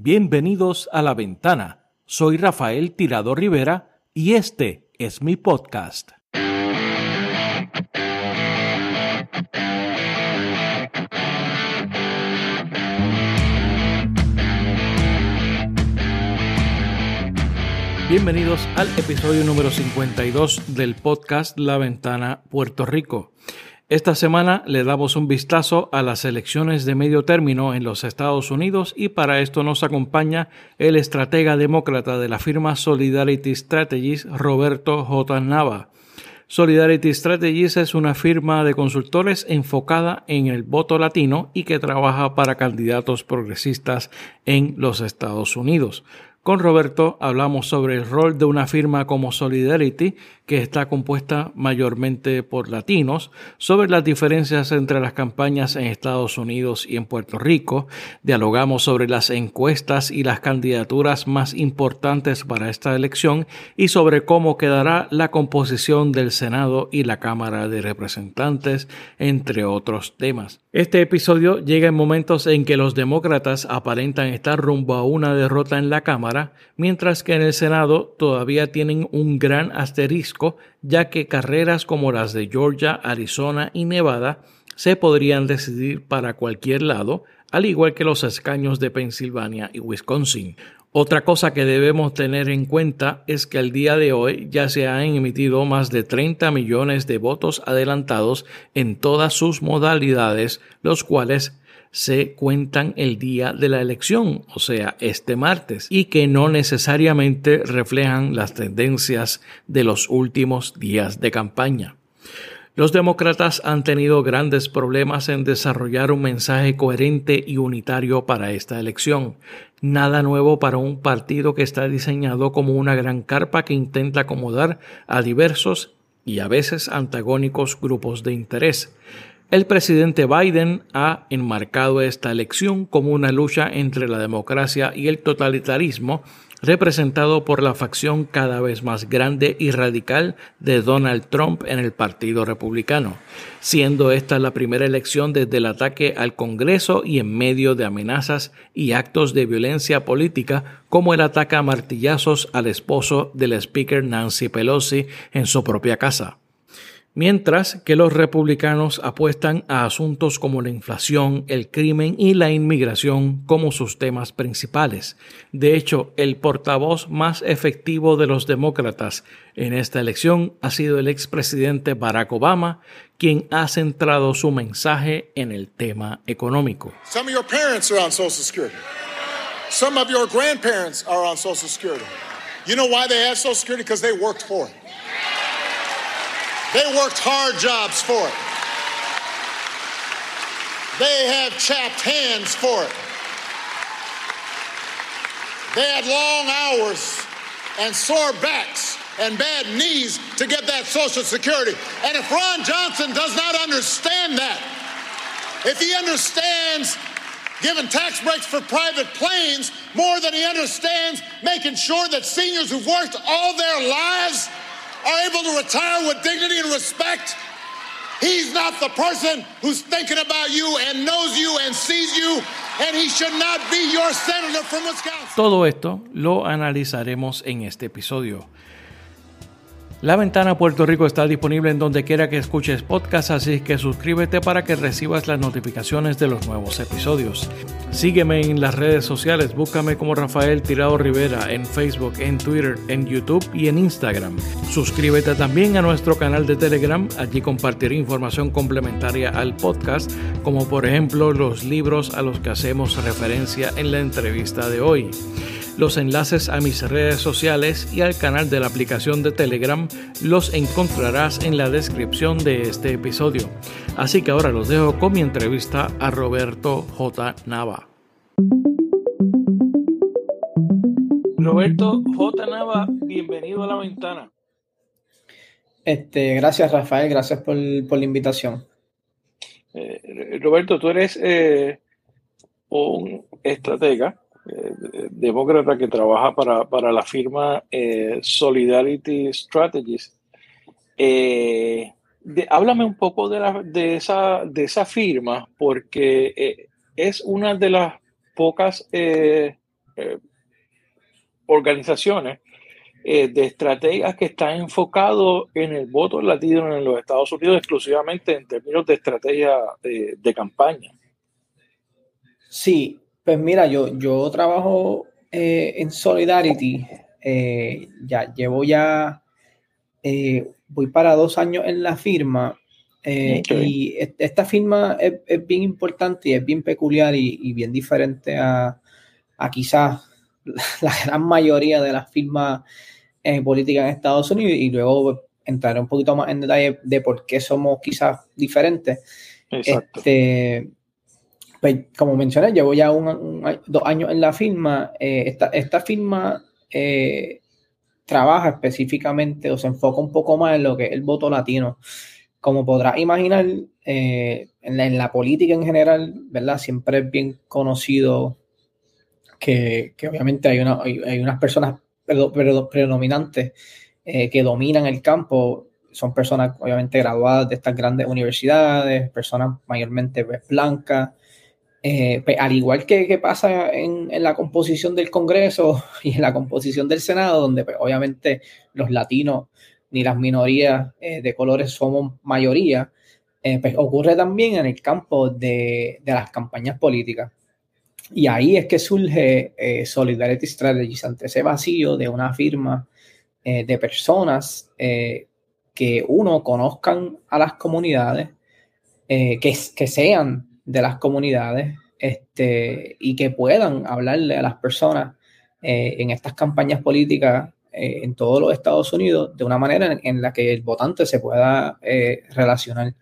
Bienvenidos a La Ventana. Soy Rafael Tirado Rivera y este es mi podcast. Bienvenidos al episodio número 52 del podcast La Ventana Puerto Rico. Esta semana le damos un vistazo a las elecciones de medio término en los Estados Unidos y para esto nos acompaña el estratega demócrata de la firma Solidarity Strategies, Roberto J. Nava. Solidarity Strategies es una firma de consultores enfocada en el voto latino y que trabaja para candidatos progresistas en los Estados Unidos. Con Roberto hablamos sobre el rol de una firma como Solidarity, que está compuesta mayormente por latinos, sobre las diferencias entre las campañas en Estados Unidos y en Puerto Rico, dialogamos sobre las encuestas y las candidaturas más importantes para esta elección y sobre cómo quedará la composición del Senado y la Cámara de Representantes, entre otros temas. Este episodio llega en momentos en que los demócratas aparentan estar rumbo a una derrota en la Cámara, mientras que en el Senado todavía tienen un gran asterisco, ya que carreras como las de Georgia, Arizona y Nevada se podrían decidir para cualquier lado, al igual que los escaños de Pensilvania y Wisconsin. Otra cosa que debemos tener en cuenta es que al día de hoy ya se han emitido más de 30 millones de votos adelantados en todas sus modalidades, los cuales se cuentan el día de la elección, o sea, este martes, y que no necesariamente reflejan las tendencias de los últimos días de campaña. Los demócratas han tenido grandes problemas en desarrollar un mensaje coherente y unitario para esta elección. Nada nuevo para un partido que está diseñado como una gran carpa que intenta acomodar a diversos y a veces antagónicos grupos de interés. El presidente Biden ha enmarcado esta elección como una lucha entre la democracia y el totalitarismo, representado por la facción cada vez más grande y radical de Donald Trump en el Partido Republicano, siendo esta la primera elección desde el ataque al Congreso y en medio de amenazas y actos de violencia política como el ataque a martillazos al esposo del speaker Nancy Pelosi en su propia casa mientras que los republicanos apuestan a asuntos como la inflación, el crimen y la inmigración como sus temas principales. De hecho, el portavoz más efectivo de los demócratas en esta elección ha sido el expresidente Barack Obama, quien ha centrado su mensaje en el tema económico. Some of your parents are on Social Security. Some of your grandparents are on Social Security. You know why they have Social Security? Because they worked for it. They worked hard jobs for it. They have chapped hands for it. They had long hours and sore backs and bad knees to get that Social Security. And if Ron Johnson does not understand that, if he understands giving tax breaks for private planes more than he understands making sure that seniors who've worked all their lives are able to retire with dignity and respect, he's not the person who's thinking about you and knows you and sees you, and he should not be your senator from Wisconsin. Todo esto lo analizaremos en este episodio. La ventana Puerto Rico está disponible en donde quiera que escuches podcast, así que suscríbete para que recibas las notificaciones de los nuevos episodios. Sígueme en las redes sociales, búscame como Rafael Tirado Rivera en Facebook, en Twitter, en YouTube y en Instagram. Suscríbete también a nuestro canal de Telegram, allí compartiré información complementaria al podcast, como por ejemplo los libros a los que hacemos referencia en la entrevista de hoy. Los enlaces a mis redes sociales y al canal de la aplicación de Telegram los encontrarás en la descripción de este episodio. Así que ahora los dejo con mi entrevista a Roberto J. Nava. Roberto J. Nava, bienvenido a la ventana. Este, gracias Rafael, gracias por, por la invitación. Eh, Roberto, tú eres eh, un estratega eh, demócrata que trabaja para, para la firma eh, Solidarity Strategies. Eh, háblame un poco de, la, de, esa, de esa firma, porque es una de las pocas organizaciones de estrategias que están enfocados en el voto latino en los Estados Unidos exclusivamente en términos de estrategia de, campaña. Sí, pues mira, yo, yo trabajo eh, en Solidarity, eh, ya llevo ya, voy para dos años en la firma y esta firma es, bien importante y es bien peculiar y, bien diferente a, a quizás la gran mayoría de las firmas en política en Estados Unidos y luego entraré un poquito más en detalle de por qué somos quizás diferentes. Este, pues, como mencioné, llevo ya dos años en la firma. Eh, esta, firma eh, trabaja específicamente o se enfoca un poco más en lo que es el voto latino. Como podrás imaginar, eh, en, la, política en general, ¿verdad? Siempre es bien conocido que, obviamente hay, una, hay unas personas predominantes que dominan el campo son personas obviamente graduadas de estas grandes universidades, personas mayormente pues, blancas, eh, pues, al igual que, pasa en, la composición del Congreso y en la composición del Senado, donde pues, obviamente los latinos ni las minorías eh, de colores somos mayoría, pues ocurre también en el campo de, las campañas políticas. Y ahí es que surge eh, Solidarity Strategies ante ese vacío de una firma eh, de personas eh, que uno conozcan a las comunidades, que sean de las comunidades este, y que puedan hablarle a las personas en estas campañas políticas en todos los Estados Unidos de una manera en, la que el votante se pueda relacionar.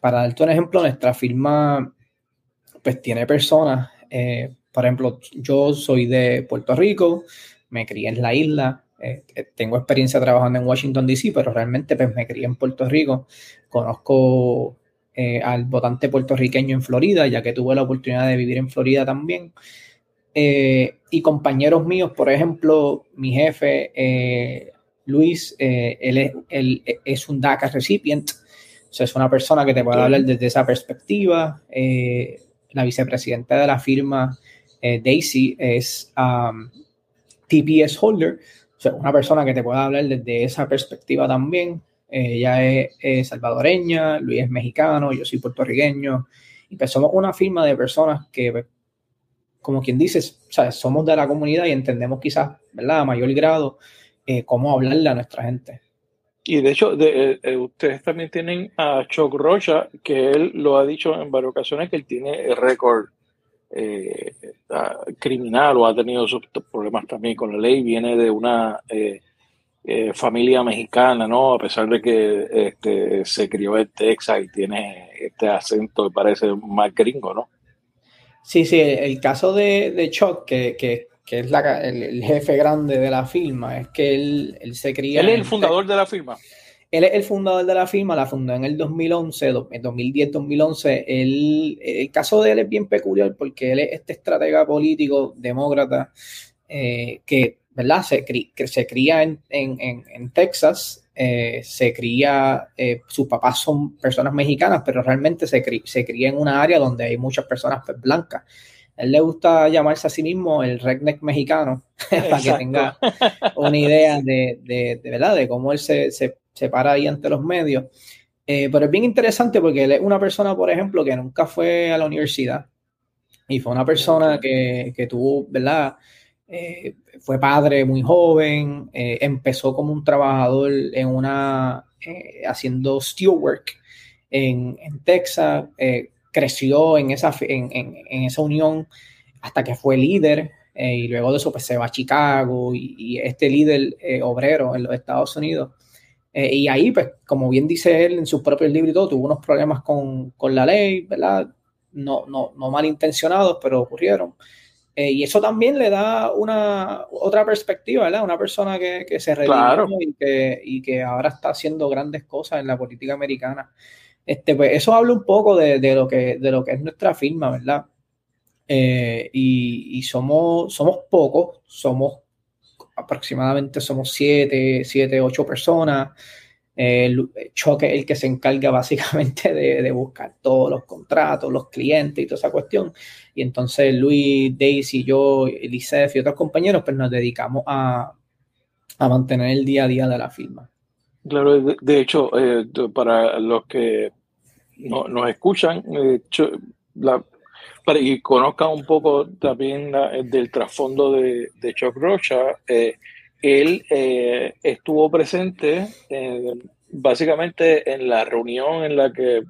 Para darte un ejemplo, nuestra firma pues tiene personas eh, por ejemplo, yo soy de Puerto Rico, me crié en la isla, eh, eh, tengo experiencia trabajando en Washington, D.C., pero realmente pues, me crié en Puerto Rico. Conozco al votante puertorriqueño en Florida, ya que tuve la oportunidad de vivir en Florida también. y compañeros míos, por ejemplo, mi jefe, Luis, él, es, él, es, un DACA recipient, o sea, es una persona que te puede hablar desde esa perspectiva la vicepresidenta de la firma eh, Daisy es um, TPS holder, o sea, una persona que te pueda hablar desde esa perspectiva también. Ella es, salvadoreña, Luis es mexicano, yo soy puertorriqueño, y pues somos una firma de personas que, pues, como quien dice, somos de la comunidad y entendemos quizás, ¿verdad?, a mayor grado, eh, cómo hablarle a nuestra gente. Y de hecho, de, eh, ustedes también tienen a Chuck Rocha, que él lo ha dicho en varias ocasiones, que él tiene récord eh, criminal o ha tenido sus problemas también con la ley, viene de una eh, familia mexicana, ¿no? A pesar de que este, se crió en Texas y tiene este acento que parece más gringo, ¿no? Sí, sí, el caso de, de Chuck, que, que que es la, el, jefe grande de la firma, es que él, él se cría... Él es el fundador de la firma. Él es el fundador de la firma, la fundó en el 2011, en 2010-2011. El caso de él es bien peculiar porque él es este estratega político demócrata eh, que, ¿verdad? Se, se cría en, en, en Texas, eh, se cría, eh, sus papás son personas mexicanas, pero realmente se, se cría en una área donde hay muchas personas pues, blancas él le gusta llamarse a sí mismo el redneck mexicano, para que tenga una idea de, de, verdad de cómo él se, se, se, para ahí ante los medios. Eh, pero es bien interesante porque él es una persona, por ejemplo, que nunca fue a la universidad y fue una persona que, que tuvo, ¿verdad? Eh, fue padre muy joven, eh, empezó como un trabajador en una, haciendo steelwork en, en Texas, creció en esa, en, en, esa unión hasta que fue líder eh, y luego de eso pues, se va a Chicago y, este líder eh, obrero en los Estados Unidos. Eh, y ahí, pues, como bien dice él en sus propios libros y todo, tuvo unos problemas con, con la ley, ¿verdad? No, no, no malintencionados, pero ocurrieron. Y eso también le da una otra perspectiva, ¿verdad? Una persona que, que se redimió y, que, y que ahora está haciendo grandes cosas en la política americana. Este, pues eso habla un poco de, lo, que, de lo que es nuestra firma, ¿verdad? Eh, y, somos, somos pocos, somos aproximadamente somos siete, siete, ocho personas. El choque el que se encarga básicamente de, buscar todos los contratos, los clientes y toda esa cuestión. Y entonces Luis, Daisy, yo, Elisef y otros compañeros, pues nos dedicamos a, mantener el día a día de la firma. Claro, de, hecho, eh, para los que no, nos escuchan eh, para que conozcan un poco también del trasfondo de, de Chuck Rocha, eh, él eh, estuvo presente básicamente en la reunión en la que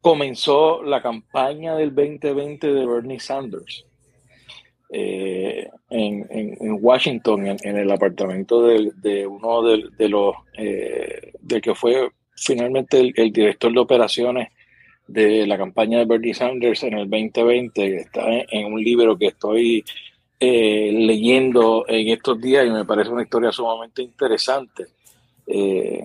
comenzó la campaña del 2020 de Bernie Sanders eh, en, Washington, en, el apartamento de, uno de, los, eh, del que fue finalmente el, director de operaciones de la campaña de Bernie Sanders en el 2020, que está en un libro que estoy eh, leyendo en estos días y me parece una historia sumamente interesante. Eh,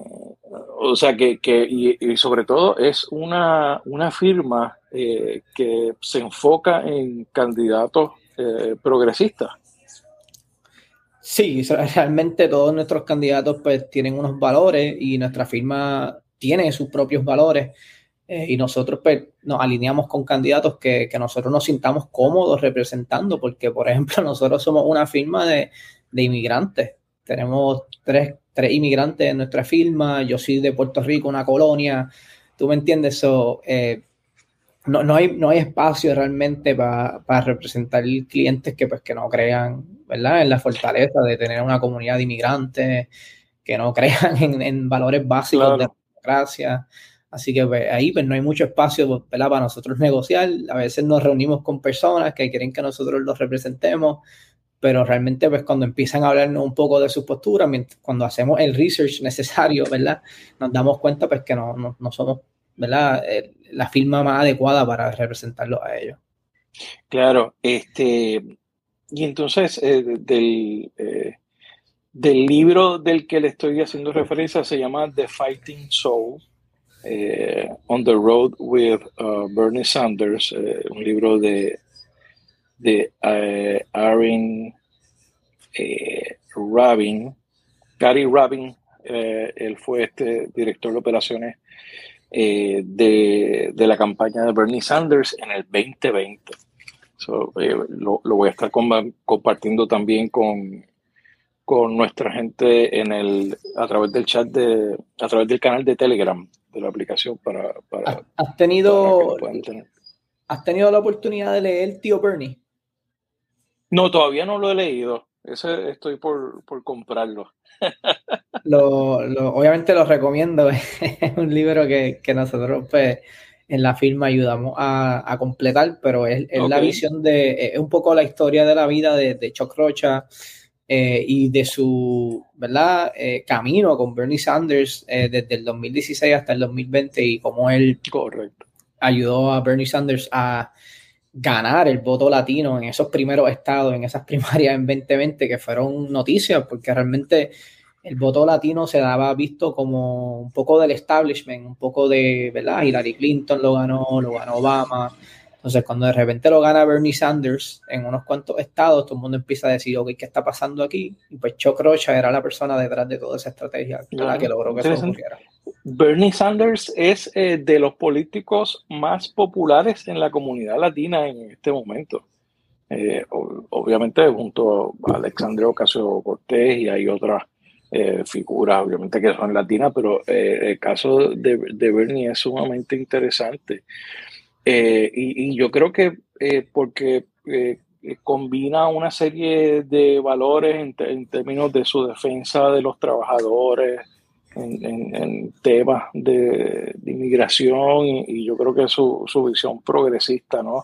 o sea que, y, sobre todo es una, una firma eh, que se enfoca en candidatos progresistas. Sí, realmente todos nuestros candidatos pues tienen unos valores y nuestra firma tiene sus propios valores. Eh, y nosotros pues, nos alineamos con candidatos que, que, nosotros nos sintamos cómodos representando, porque por ejemplo nosotros somos una firma de, de inmigrantes, tenemos tres, tres, inmigrantes en nuestra firma, yo soy de Puerto Rico, una colonia, tú me entiendes, eso eh, no, no, hay, no hay espacio realmente para representar clientes que, pues, que no crean ¿verdad? en la fortaleza de tener una comunidad de inmigrantes, que no crean en, en valores básicos de democracia. Así que pues, ahí pues, no hay mucho espacio para nosotros negociar. A veces nos reunimos con personas que quieren que nosotros los representemos, pero realmente pues cuando empiezan a hablarnos un poco de su postura, cuando hacemos el research necesario, ¿verdad? Nos damos cuenta pues que no, no, somos, ¿verdad? Eh, la firma más adecuada para representarlos a ellos. Claro, este, y entonces eh, del, eh, del libro del que le estoy haciendo referencia se llama The Fighting Soul On the Road with uh, Bernie Sanders, eh, un libro de, de eh, Aaron Rabin. Gary Rabin, él fue este director de operaciones de, de, la campaña de Bernie Sanders en el 2020. lo, lo, voy a estar compartiendo también con, con nuestra gente en el, a través del chat de, a través del canal de Telegram de la aplicación para, para ¿Has tenido, ¿Has tenido la oportunidad de leer Tío Bernie? No, todavía no lo he leído. Ese estoy por, por comprarlo. lo, obviamente lo recomiendo. es un libro que, que, nosotros pues, en la firma ayudamos a, a completar, pero es, es la visión de, es un poco la historia de la vida de, de Chuck Rocha, eh, y de su ¿verdad? Eh, camino con Bernie Sanders eh, desde el 2016 hasta el 2020 y cómo él Correcto. ayudó a Bernie Sanders a ganar el voto latino en esos primeros estados, en esas primarias en 2020 que fueron noticias porque realmente el voto latino se daba visto como un poco del establishment, un poco de, ¿verdad? Hillary Clinton lo ganó, lo ganó Obama, entonces, cuando de repente lo gana Bernie Sanders en unos cuantos estados, todo el mundo empieza a decir, ok, ¿qué está pasando aquí? Y pues Chuck Rocha era la persona detrás de toda esa estrategia que logró que eso ocurriera. Bernie Sanders es eh, de los políticos más populares en la comunidad latina en este momento. Eh, obviamente junto a Alexandre Ocasio Cortés y hay otras eh, figuras, obviamente que son latinas, pero el caso de, de Bernie es sumamente interesante. Eh, y, yo creo que eh, porque eh, combina una serie de valores en, términos de su defensa de los trabajadores, en, temas de, inmigración y, yo creo que su, su visión progresista, ¿no?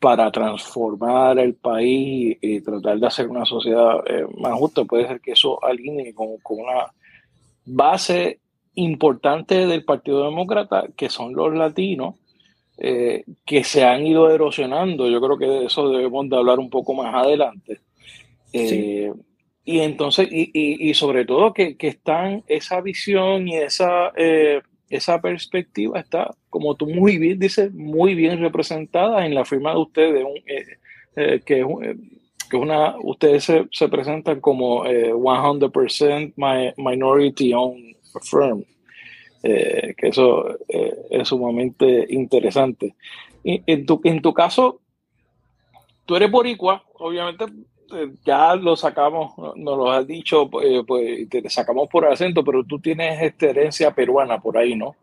para transformar el país y, tratar de hacer una sociedad más justa, puede ser que eso alinee con, con una base importante del Partido Demócrata, que son los latinos, eh, que se han ido erosionando. Yo creo que de eso debemos de hablar un poco más adelante. Eh, y entonces, y, sobre todo que, están esa visión y esa, eh, esa perspectiva está, como tú muy bien dices, muy bien representada en la firma de ustedes, que que una, ustedes se, se presentan como 100% minority owned firm, que eso es sumamente interesante. Y en tu, en tu caso, tú eres boricua, obviamente ya lo sacamos, nos lo has dicho, pues, te sacamos por acento, pero tú tienes esta herencia peruana por ahí, ¿no?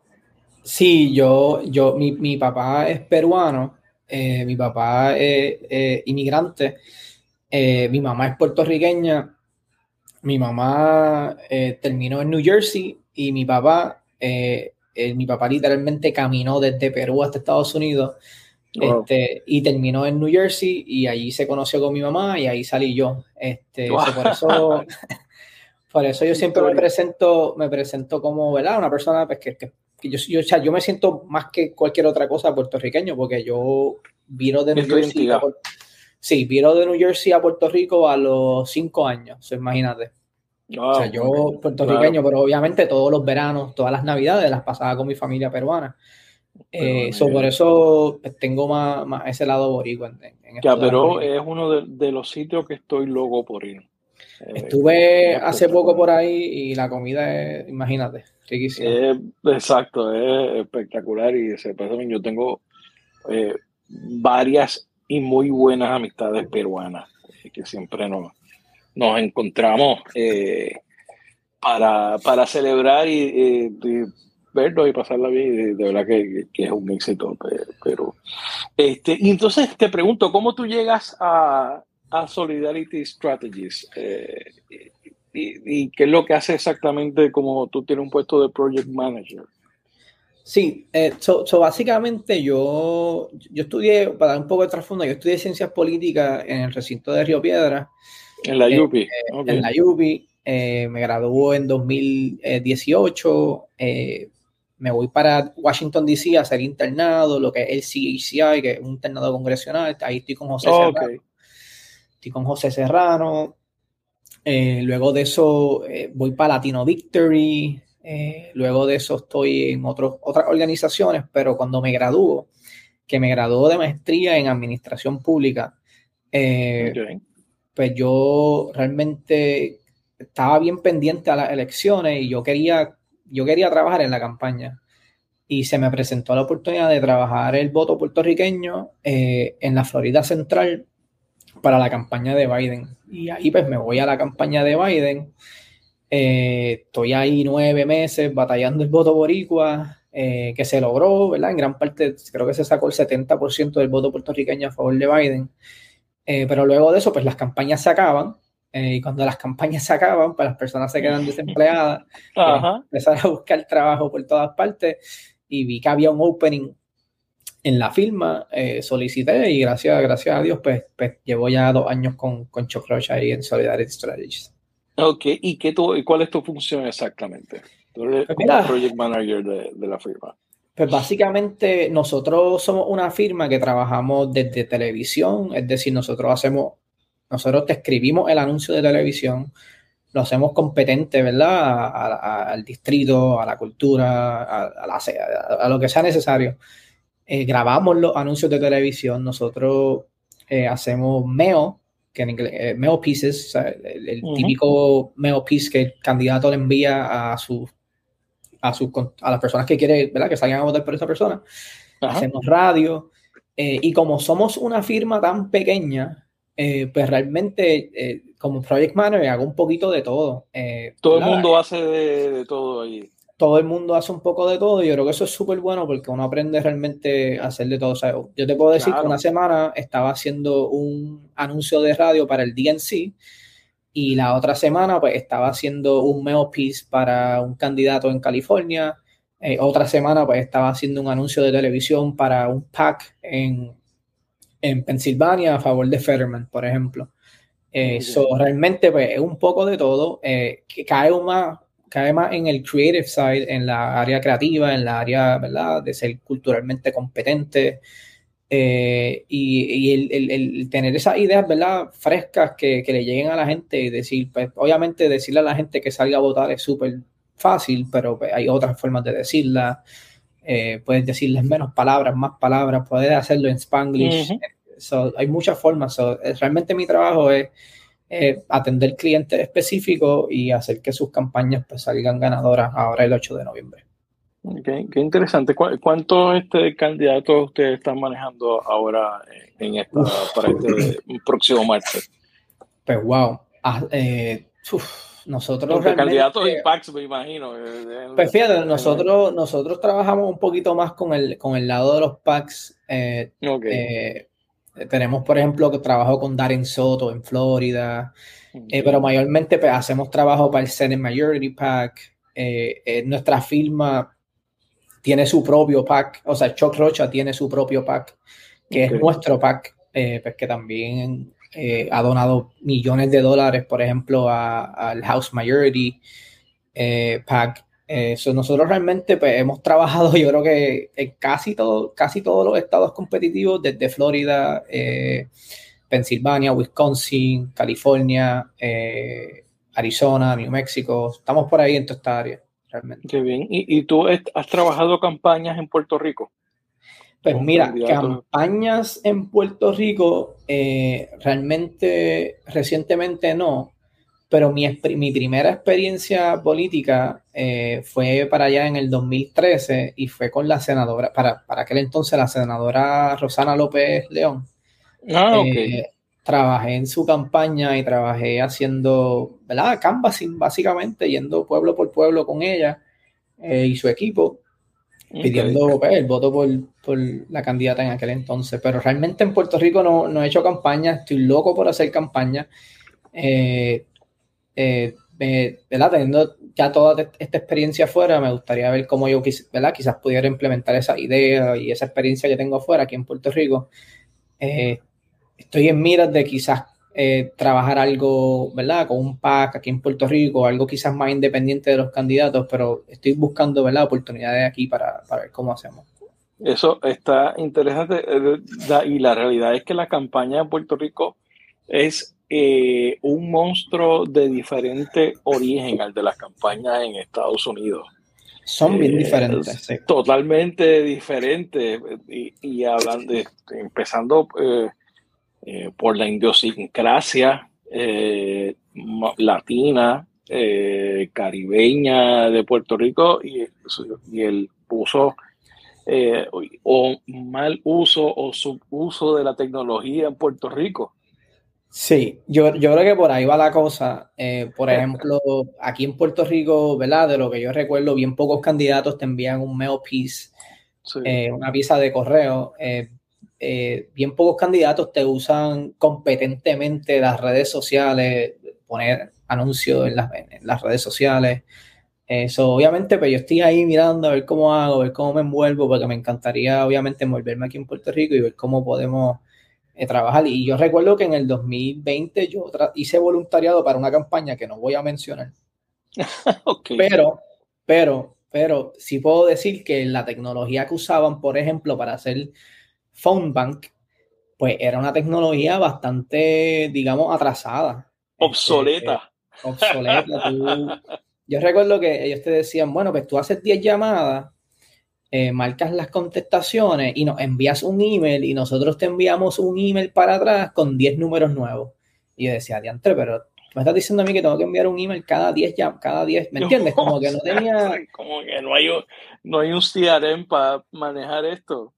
Sí, yo, yo, mi, mi papá es peruano, eh, mi papá es inmigrante, eh, mi mamá es puertorriqueña, mi mamá eh, terminó en New Jersey y mi papá, mi papá literalmente caminó desde Perú hasta Estados Unidos este, y terminó en New Jersey y allí se conoció con mi mamá y ahí salí yo. Este, por, eso, por eso yo siempre me presento, me presento como ¿verdad? una persona pues, que, que, yo, yo, yo, me siento más que cualquier otra cosa puertorriqueño porque yo viro de New Jersey. Sí, viro de New Jersey a Puerto Rico a los cinco años, imagínate. O sea, yo puertorriqueño, pero obviamente todos los veranos, todas las navidades las pasaba con mi familia peruana. Eh, por eso pues, tengo más, ese lado boricua. ya, pero es uno de, los sitios que estoy loco por ir. Eh, Estuve hace poco por ahí y la comida es, imagínate, riquísima. exacto, es espectacular y ese yo tengo eh, varias y muy buenas amistades peruanas que siempre nos, nos encontramos para, para celebrar y, y verlo y pasarla bien, de, verdad que, es un éxito. Pero, este, y entonces te pregunto, ¿cómo tú llegas a, a Solidarity Strategies? Eh, y, qué es lo que hace exactamente como tú tienes un puesto de Project Manager? Sí, eh, so, básicamente yo, yo estudié, para dar un poco de trasfondo, yo estudié ciencias políticas en el recinto de Río Piedra. En la UPI. Eh, en la UPI. me graduó en 2018 me voy para Washington, D.C. a hacer internado, lo que es el CHCI, que es un internado congresional. Ahí estoy con José Serrano. Estoy con José Serrano. Eh, luego de eso eh, voy para Latino Victory. Eh, luego de eso estoy en otras organizaciones, pero cuando me graduó, que me graduó de maestría en administración pública, pues yo realmente estaba bien pendiente a las elecciones y yo quería yo quería trabajar en la campaña y se me presentó la oportunidad de trabajar el voto puertorriqueño eh, en la Florida Central para la campaña de Biden. Y ahí pues me voy a la campaña de Biden. Eh, estoy ahí nueve meses batallando el voto boricua, eh, que se logró, ¿verdad? En gran parte creo que se sacó el 70% del voto puertorriqueño a favor de Biden. Pero luego de eso, pues las campañas se acaban eh, y cuando las campañas se acaban, pues las personas se quedan desempleadas, pues, a buscar trabajo por todas partes y vi que había un opening en la firma, eh, solicité y gracias, gracias a Dios, pues, pues llevo ya dos años con, con Chocroch ahí en Solidarity Strategies. Ok, ¿y, qué y cuál es tu función exactamente? Tú eres pues project manager de, de la firma. Pues básicamente nosotros somos una firma que trabajamos desde televisión, es decir, nosotros hacemos nosotros te escribimos el anuncio de televisión, lo hacemos competente, ¿verdad? al distrito, a la cultura, a, lo que sea necesario. Eh, grabamos los anuncios de televisión, nosotros eh, hacemos MEO, que en inglés, eh, MEO pieces, el, típico MEO piece que el candidato le envía a su a, a las personas que quiere, ¿verdad? Que salgan a votar por esa persona. Hacemos radio. y como somos una firma tan pequeña, eh, pues realmente eh, como project manager hago un poquito de todo. Eh, todo el mundo hace de, todo ahí. Todo el mundo hace un poco de todo y yo creo que eso es súper bueno porque uno aprende realmente a hacer de todo. yo te puedo decir que una semana estaba haciendo un anuncio de radio para el DNC y la otra semana pues estaba haciendo un mail piece para un candidato en California. otra semana pues estaba haciendo un anuncio de televisión para un PAC en, en Pensilvania a favor de Fetterman, por ejemplo. Eso eh, realmente pues, es un poco de todo, eh, que cae más, cae más en el creative side, en la área creativa, en la área, ¿verdad?, de ser culturalmente competente eh, y, el, tener esas ideas, ¿verdad?, frescas que, le lleguen a la gente y decir, pues, obviamente decirle a la gente que salga a votar es súper fácil, pero pues, hay otras formas de decirla. puedes decirles menos palabras, más palabras, puedes hacerlo en spanglish, hay muchas formas. realmente mi trabajo es atender clientes específicos y hacer que sus campañas pues, salgan ganadoras ahora el 8 de noviembre. Qué interesante. ¿Cuántos este, candidatos ustedes están manejando ahora en esta, para este próximo martes? Pues wow. Ah, eh, nosotros candidatos de PAX, me imagino. Eh, pues fíjate, nosotros, nosotros trabajamos un poquito más con el, con el lado de los PACs. Eh, tenemos, por ejemplo, que trabajo con Darren Soto en Florida, pero mayormente pues, hacemos trabajo para el Senate Majority PAC. nuestra firma tiene su propio PAC, o sea, Chuck Rocha tiene su propio PAC, que es nuestro PAC, pues que también eh, ha donado millones de dólares, por ejemplo, al House Majority eh, PAC. Eh, nosotros realmente pues, hemos trabajado, yo creo que en casi, todo, casi todos los estados competitivos, desde Florida, Pensilvania, Wisconsin, California, Arizona, New Mexico. Estamos por ahí en toda esta área, realmente. Qué bien. ¿Y, y tú has trabajado campañas en Puerto Rico? Pues mira, campañas en Puerto Rico eh, realmente recientemente no, pero mi, mi primera experiencia política eh, fue para allá en el 2013 y fue con la senadora, para, para aquel entonces la senadora Rosana López León. Ah, eh, trabajé en su campaña y trabajé haciendo, ¿verdad? Canvassing, básicamente, yendo pueblo por pueblo con ella y su equipo pidiendo pues, el voto por, por, la candidata en aquel entonces. Pero realmente en Puerto Rico no, no he hecho campaña, estoy loco por hacer campaña. Eh, eh, Teniendo ya toda esta experiencia afuera, me gustaría ver cómo yo ¿verdad? quizás pudiera implementar esa idea y esa experiencia que tengo afuera aquí en Puerto Rico. Eh, estoy en miras de quizás eh, trabajar algo, ¿verdad? Con un PAC aquí en Puerto Rico, algo quizás más independiente de los candidatos, pero estoy buscando, ¿verdad? Oportunidades aquí para, para ver cómo hacemos. Eso está interesante eh, y la realidad es que la campaña de Puerto Rico es eh, un monstruo de diferente origen al de las campañas en Estados Unidos. Son bien diferentes. Totalmente diferentes. Y, y hablando, de, empezando eh, por la idiosincrasia eh, latina, eh, caribeña de Puerto Rico y, el uso o mal uso o subuso de la tecnología en Puerto Rico. Sí, yo, yo creo que por ahí va la cosa. por ejemplo, aquí en Puerto Rico, ¿verdad? De lo que yo recuerdo, bien pocos candidatos te envían un mail piece, una pieza de correo. Eh, bien pocos candidatos te usan competentemente las redes sociales, poner anuncios en las, redes sociales. Eso, obviamente, pues yo estoy ahí mirando a ver cómo hago, a ver cómo me envuelvo, porque me encantaría, obviamente, envolverme aquí en Puerto Rico y ver cómo podemos eh, trabajar. Y yo recuerdo que en el 2020 yo hice voluntariado para una campaña que no voy a mencionar. Pero, pero, pero sí puedo decir que la tecnología que usaban, por ejemplo, para hacer phone bank, pues era una tecnología bastante, digamos, atrasada. Obsoleta. Este, obsoleta. yo recuerdo que ellos te decían, bueno, pues tú haces 10 llamadas, eh, marcas las contestaciones y nos envías un email y nosotros te enviamos un email para atrás con 10 números nuevos. Y yo decía, diantre, pero me estás diciendo a mí que tengo que enviar un email cada 10 ya, cada 10, ¿me entiendes? Como que no tenía... Como que no hay un, no hay un CRM para manejar esto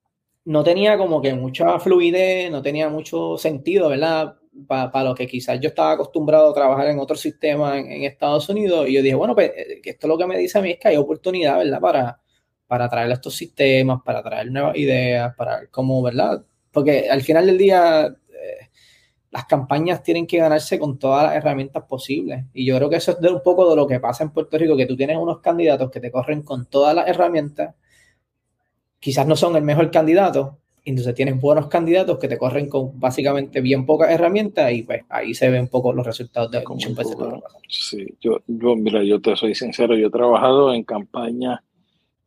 no tenía como que mucha fluidez, no tenía mucho sentido, ¿verdad? Para lo que quizás yo estaba acostumbrado a trabajar en otro sistema en, Estados Unidos. Y yo dije, bueno, pues eh, esto lo que me dice a mí es que hay oportunidad, ¿verdad? Para, para traer estos sistemas, para traer nuevas ideas, para cómo, ¿verdad? Porque al final del día, eh, las campañas tienen que ganarse con todas las herramientas posibles. Y yo creo que eso es de un poco de lo que pasa en Puerto Rico, que tú tienes unos candidatos que te corren con todas las herramientas quizás no son el mejor candidato, entonces tienes buenos candidatos que te corren con básicamente bien pocas herramientas y pues ahí se ven un poco los resultados de muchos veces. Sí, yo, yo, mira, yo te soy sincero, yo he trabajado en campañas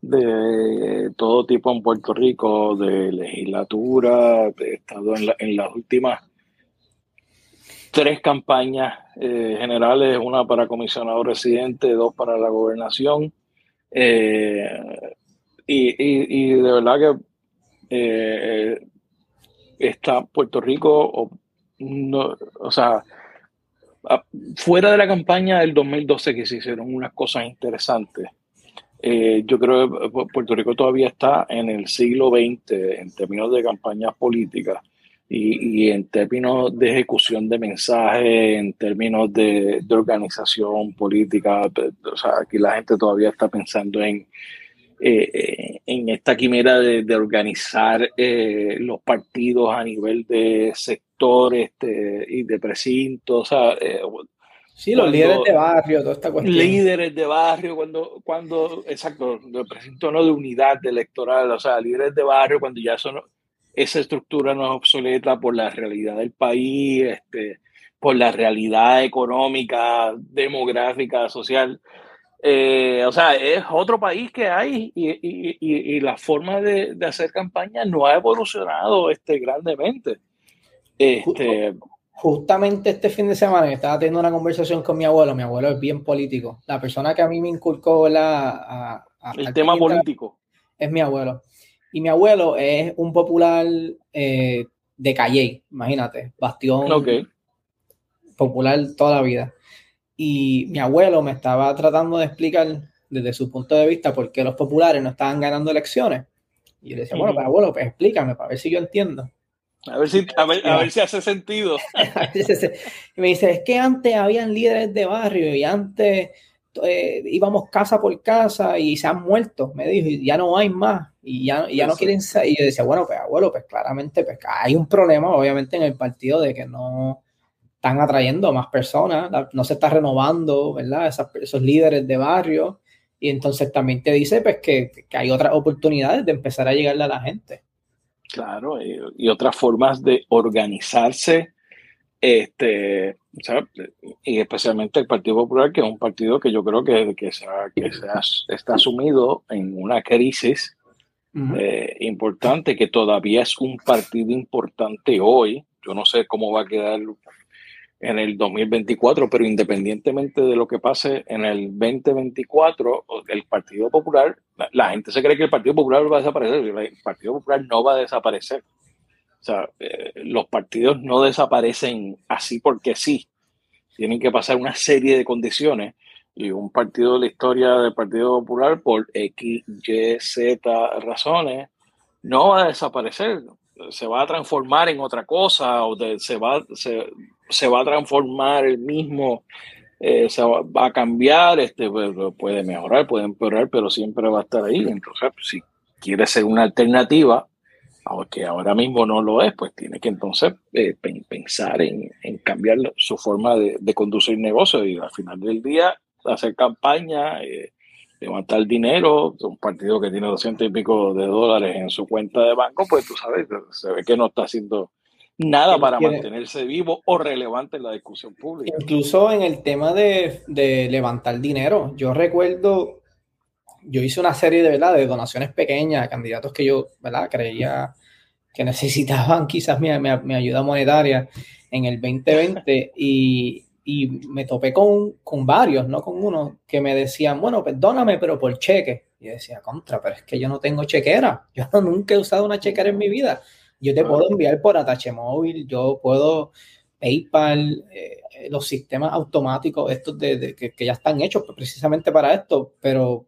de todo tipo en Puerto Rico, de legislatura, he estado en, las últimas tres campañas eh, generales, una para comisionado residente, dos para la gobernación. Eh, y, y, de verdad que eh, está Puerto Rico, no, o sea, fuera de la campaña del 2012 que se hicieron unas cosas interesantes, eh, yo creo que Puerto Rico todavía está en el siglo XX en términos de campañas políticas y, en términos de ejecución de mensajes, en términos de, organización política. O sea, aquí la gente todavía está pensando en, eh, en esta quimera de, organizar eh, los partidos a nivel de sector este, y de precinto. O sea, Sí, los líderes de barrio, toda esta cuestión. Líderes de barrio, cuando, cuando exacto, represento no de unidad electoral, o sea, líderes de barrio, cuando ya son, esa estructura no es obsoleta por la realidad del país, este, por la realidad económica, demográfica, social. Eh, o sea, es otro país que hay y, y, y, la forma de, de, hacer campaña no ha evolucionado este, grandemente. Este, justamente este fin de semana estaba teniendo una conversación con mi abuelo, mi abuelo es bien político, la persona que a mí me inculcó la, el tema político es mi abuelo. Y mi abuelo es un popular eh, de Calle, imagínate, bastión popular toda la vida. Y mi abuelo me estaba tratando de explicar desde su punto de vista por qué los populares no estaban ganando elecciones. Y yo le decía, bueno, pero abuelo, pues explícame para ver si yo entiendo. A ver si, a ver, si hace sentido. y me dice, es que antes habían líderes de barrio y antes eh, íbamos casa por casa y se han muerto, me dijo, y ya no hay más, y ya, ya no quieren. Y yo decía, bueno, pues abuelo, pues claramente pues, hay un problema, obviamente, en el partido de que no están atrayendo a más personas, no se está renovando, ¿verdad? esos líderes de barrio. Y entonces también te dice pues, que, que hay otras oportunidades de empezar a llegarle a la gente. Claro, y, otras formas de organizarse, este, y especialmente el Partido Popular, que es un partido que yo creo que, que, se, que está sumido en una crisis eh, importante, que todavía es un partido importante hoy. Yo no sé cómo va a quedar en el 2024, pero independientemente de lo que pase en el 2024, el Partido Popular, la, gente se cree que el Partido Popular va a desaparecer, el Partido Popular no va a desaparecer. O sea, eh, los partidos no desaparecen así porque sí. Tienen que pasar una serie de condiciones y un partido de la historia del Partido Popular por X, Y, Z razones no va a desaparecer se va a transformar en otra cosa o se, va, se, va a transformar el mismo, eh, se va, a cambiar, este, pues, puede mejorar, puede empeorar, pero siempre va a estar ahí. Entonces, pues, si quiere ser una alternativa, aunque ahora mismo no lo es, pues tiene que entonces eh, pensar en, cambiar su forma de, conducir negocio y al final del día hacer campaña. Eh, levantar dinero, un partido que tiene 200 y pico de dólares en su cuenta de banco, pues tú sabes, se ve que no está haciendo nada para mantenerse vivo o relevante en la discusión pública. Incluso en el tema de, levantar dinero, yo recuerdo, yo hice una serie de, ¿verdad? de donaciones pequeñas a candidatos que yo ¿verdad? creía que necesitaban quizás mi, mi ayuda monetaria en el 2020 y y me topé con, con, varios, no con uno, que me decían, bueno, perdóname, pero por cheque. Y yo decía, contra, pero es que yo no tengo chequera. Yo nunca he usado una chequera en mi vida. Yo te puedo enviar por atache móvil, yo puedo PayPal, eh, los sistemas automáticos, estos de, que, que, ya están hechos precisamente para esto, pero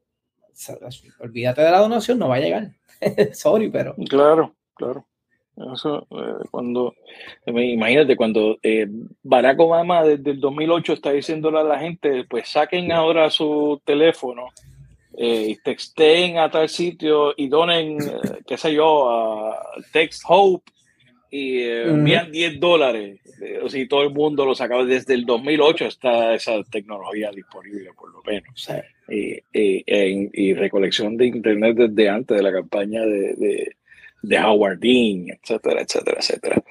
olvídate de la donación, no va a llegar. Sorry, pero. Claro, claro. Eso, eh, cuando, imagínate, cuando eh, Barack Obama desde el 2008 está diciéndole a la gente, pues saquen ahora su teléfono eh, y texten a tal sitio y donen, qué sé yo, a Text Hope y envían 10 dólares. O sea, todo el mundo lo sacaba desde el 2008 está esa tecnología disponible, por lo menos. y recolección de Internet desde antes de la campaña de de Howard Dean, etcétera, etcétera, etcétera.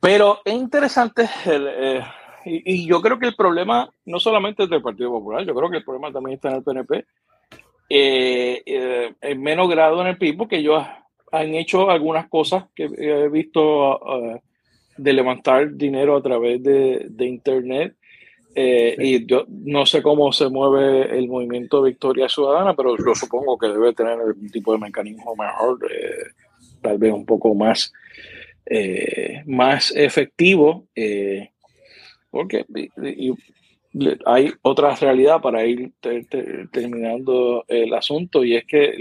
Pero es interesante, eh, y, yo creo que el problema no solamente es del Partido Popular, yo creo que el problema también está en el PNP, eh, eh, en menos grado en el PIB, porque ellos han hecho algunas cosas que he visto de levantar dinero a través de, Internet. Y yo no sé cómo se mueve el movimiento Victoria Ciudadana, pero yo supongo que debe tener algún tipo de mecanismo mejor tal vez un poco más más efectivo, porque hay otra realidad para ir terminando el asunto y es que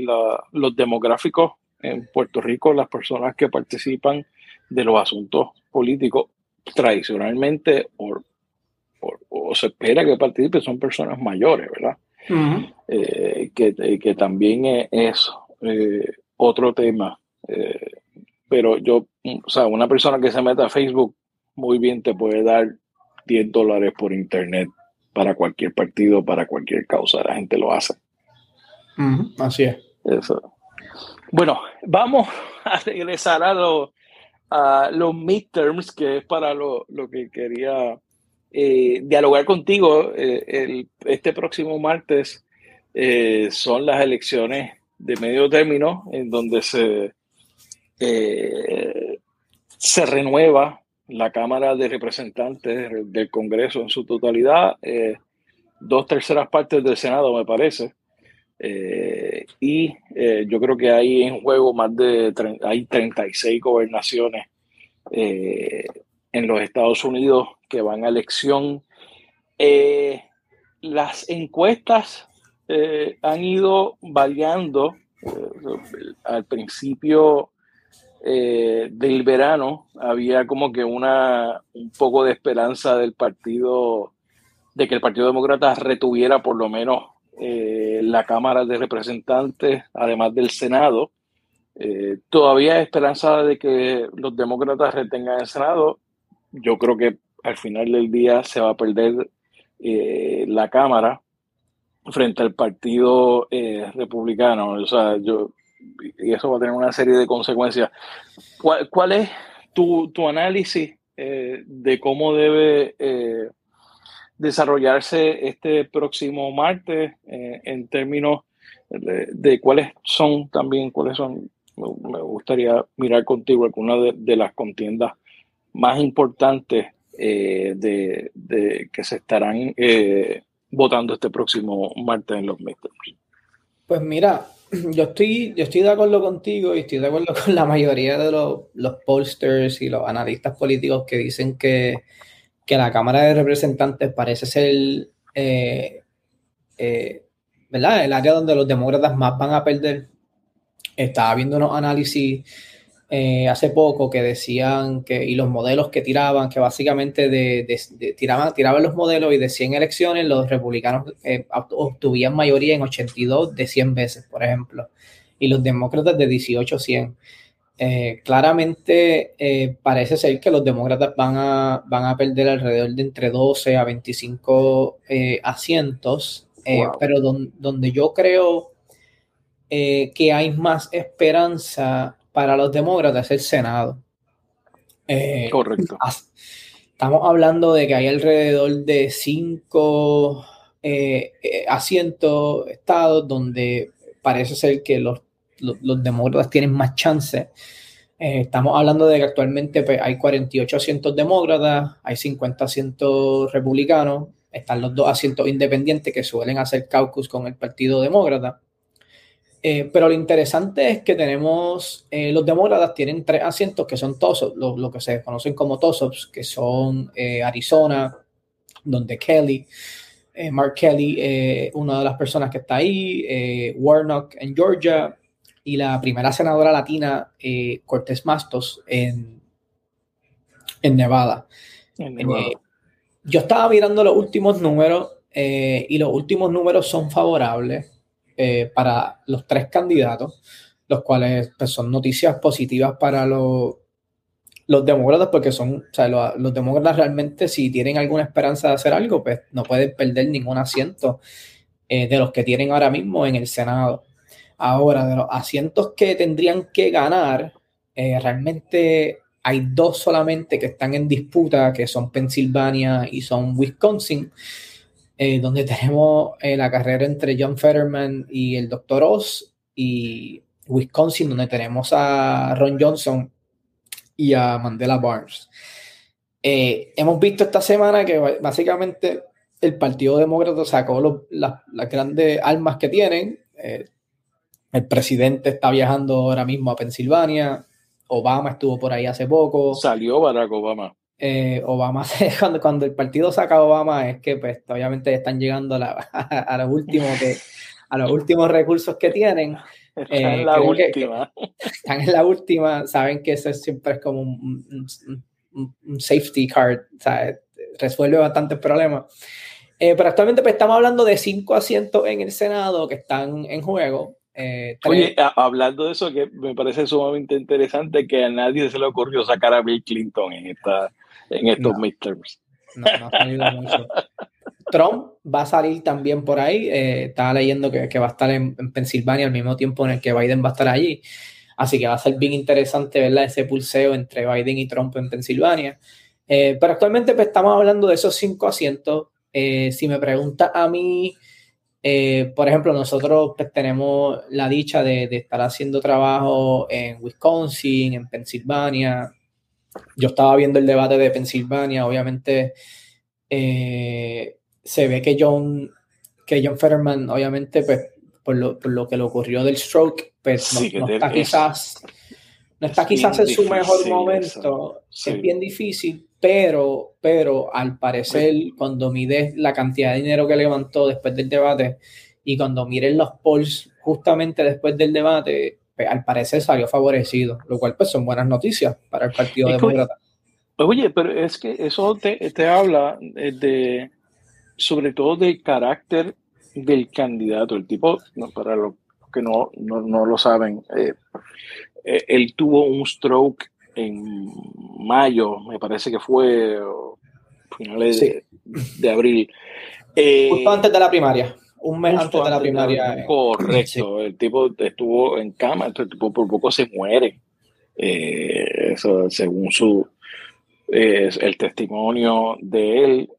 los demográficos en Puerto Rico, las personas que participan de los asuntos políticos tradicionalmente o, se espera que participen son personas mayores, ¿verdad? Eh, que, también es, eh, otro tema. Eh, pero yo, o sea, una persona que se meta a Facebook muy bien te puede dar 10 dólares por internet para cualquier partido, para cualquier causa. La gente lo hace. Así es. Eso. Bueno, vamos a regresar a, los midterms, que es para lo, que quería eh, dialogar contigo. Eh, este próximo martes eh, son las elecciones de medio término, en donde se, se renueva la Cámara de Representantes del Congreso en su totalidad, dos terceras partes del Senado, me parece. Eh, y eh, yo creo que hay en juego más de hay 36 gobernaciones eh, en los Estados Unidos que van a elección. las encuestas han ido variando. al principio del verano había como que una un poco de esperanza del partido de que el Partido Demócrata retuviera por lo menos eh, la Cámara de Representantes, además del Senado. Eh, todavía hay esperanza de que los demócratas retengan el Senado. Yo creo que al final del día se va a perder eh, la Cámara frente al Partido Republicano. O sea, yo, y eso va a tener una serie de consecuencias. ¿Cuál, es tu, tu análisis de cómo debe desarrollarse este próximo martes eh, en términos de, cuáles son también, cuáles son, me gustaría mirar contigo algunas de, las contiendas más importantes eh, de, que se estarán eh, votando este próximo martes en los midterms. Pues mira, yo estoy, yo estoy de acuerdo contigo y estoy de acuerdo con la mayoría de los, los pollsters y los analistas políticos que dicen que que la Cámara de Representantes parece ser, eh, eh, ¿verdad? El área donde los demócratas más van a perder. Estaba viendo unos análisis eh, hace poco que decían que, y los modelos que tiraban, que básicamente de, tiraban, tiraban los modelos y de 100 elecciones los republicanos obtuvieron mayoría en 82 de 100 veces, por ejemplo, y los demócratas de 18 100. Eh, claramente eh, parece ser que los demócratas van a, van a perder alrededor de entre 12 a 25 eh, asientos, pero donde yo creo que hay más esperanza para los demócratas es el Senado. Correcto. Estamos hablando de que hay alrededor de 5 asientos, estados, donde parece ser que los los, demócratas tienen más chance. Eh, estamos hablando de que actualmente pues, hay 48 asientos demócratas, hay 50 asientos republicanos, están los dos asientos independientes que suelen hacer caucus con el Partido Demócrata. Eh, pero lo interesante es que tenemos, eh, los demócratas tienen tres asientos que son tosos, lo, que se conocen como tosops, que son Arizona, donde Kelly, Mark Kelly, una de las personas que está ahí, Warnock en Georgia, y la primera senadora latina, eh, Cortés Mastos, en, en Nevada. Eh, yo estaba mirando los últimos números eh, y los últimos números son favorables para los tres candidatos, los cuales pues, son noticias positivas para los, los demócratas, porque son, o sea, los, demócratas realmente si tienen alguna esperanza de hacer algo, pues no pueden perder ningún asiento de los que tienen ahora mismo en el Senado. Ahora, de los asientos que tendrían que ganar, eh, realmente hay dos solamente que están en disputa, que son Pensilvania y son Wisconsin, eh, donde tenemos eh, la carrera entre John Fetterman y el Dr. Oz, y Wisconsin, donde tenemos a Ron Johnson y a Mandela Barnes. hemos visto esta semana que básicamente el Partido Demócrata sacó las, grandes armas que tienen, el presidente está viajando ahora mismo a Pensilvania. Obama estuvo por ahí hace poco. Salió Barack Obama. Eh, Obama, cuando, cuando el partido saca a Obama, es que pues obviamente están llegando a, la, a, los últimos que, a los últimos recursos que tienen. Están en eh, la última. están en la última, saben que eso siempre es como un, un, safety card, sea, resuelve bastantes problemas. Eh, pero actualmente pues, estamos hablando de cinco asientos en el Senado que están en juego. Eh, Oye, hablando de eso, que me parece sumamente interesante que a nadie se le ocurrió sacar a Bill Clinton en, esta, en estos midterms. No, no ha mucho. Trump va a salir también por ahí. Eh, estaba leyendo que, que va a estar en, en, Pensilvania al mismo tiempo en el que Biden va a estar allí. Así que va a ser bien interesante ¿verdad? ese pulseo entre Biden y Trump en Pensilvania. Eh, pero actualmente pues, estamos hablando de esos cinco asientos. Eh, si me pregunta a mí, por ejemplo, nosotros pues, tenemos la dicha de, de, estar haciendo trabajo en Wisconsin, en Pensilvania. Yo estaba viendo el debate de Pensilvania, obviamente se ve que John, que John Fetterman, obviamente, pues, por lo, por lo que le ocurrió del stroke, pues no, está quizás, no está quizás en su mejor momento. Es bien difícil, pero, pero al parecer, cuando mides la cantidad de dinero que levantó después del debate y cuando miren los polls justamente después del debate, pues, al parecer salió favorecido, lo cual pues son buenas noticias para el Partido Demócrata. Oye, pero es que eso te, te habla de, sobre todo del carácter del candidato. El tipo, para los que no, no, lo saben, eh, eh, él tuvo un stroke en mayo, me parece que fue finales de, abril. Eh, Justo antes de la primaria. Un mes antes de la primaria. correcto. El tipo estuvo en cama, el tipo por poco se muere. eso, según su el testimonio de él.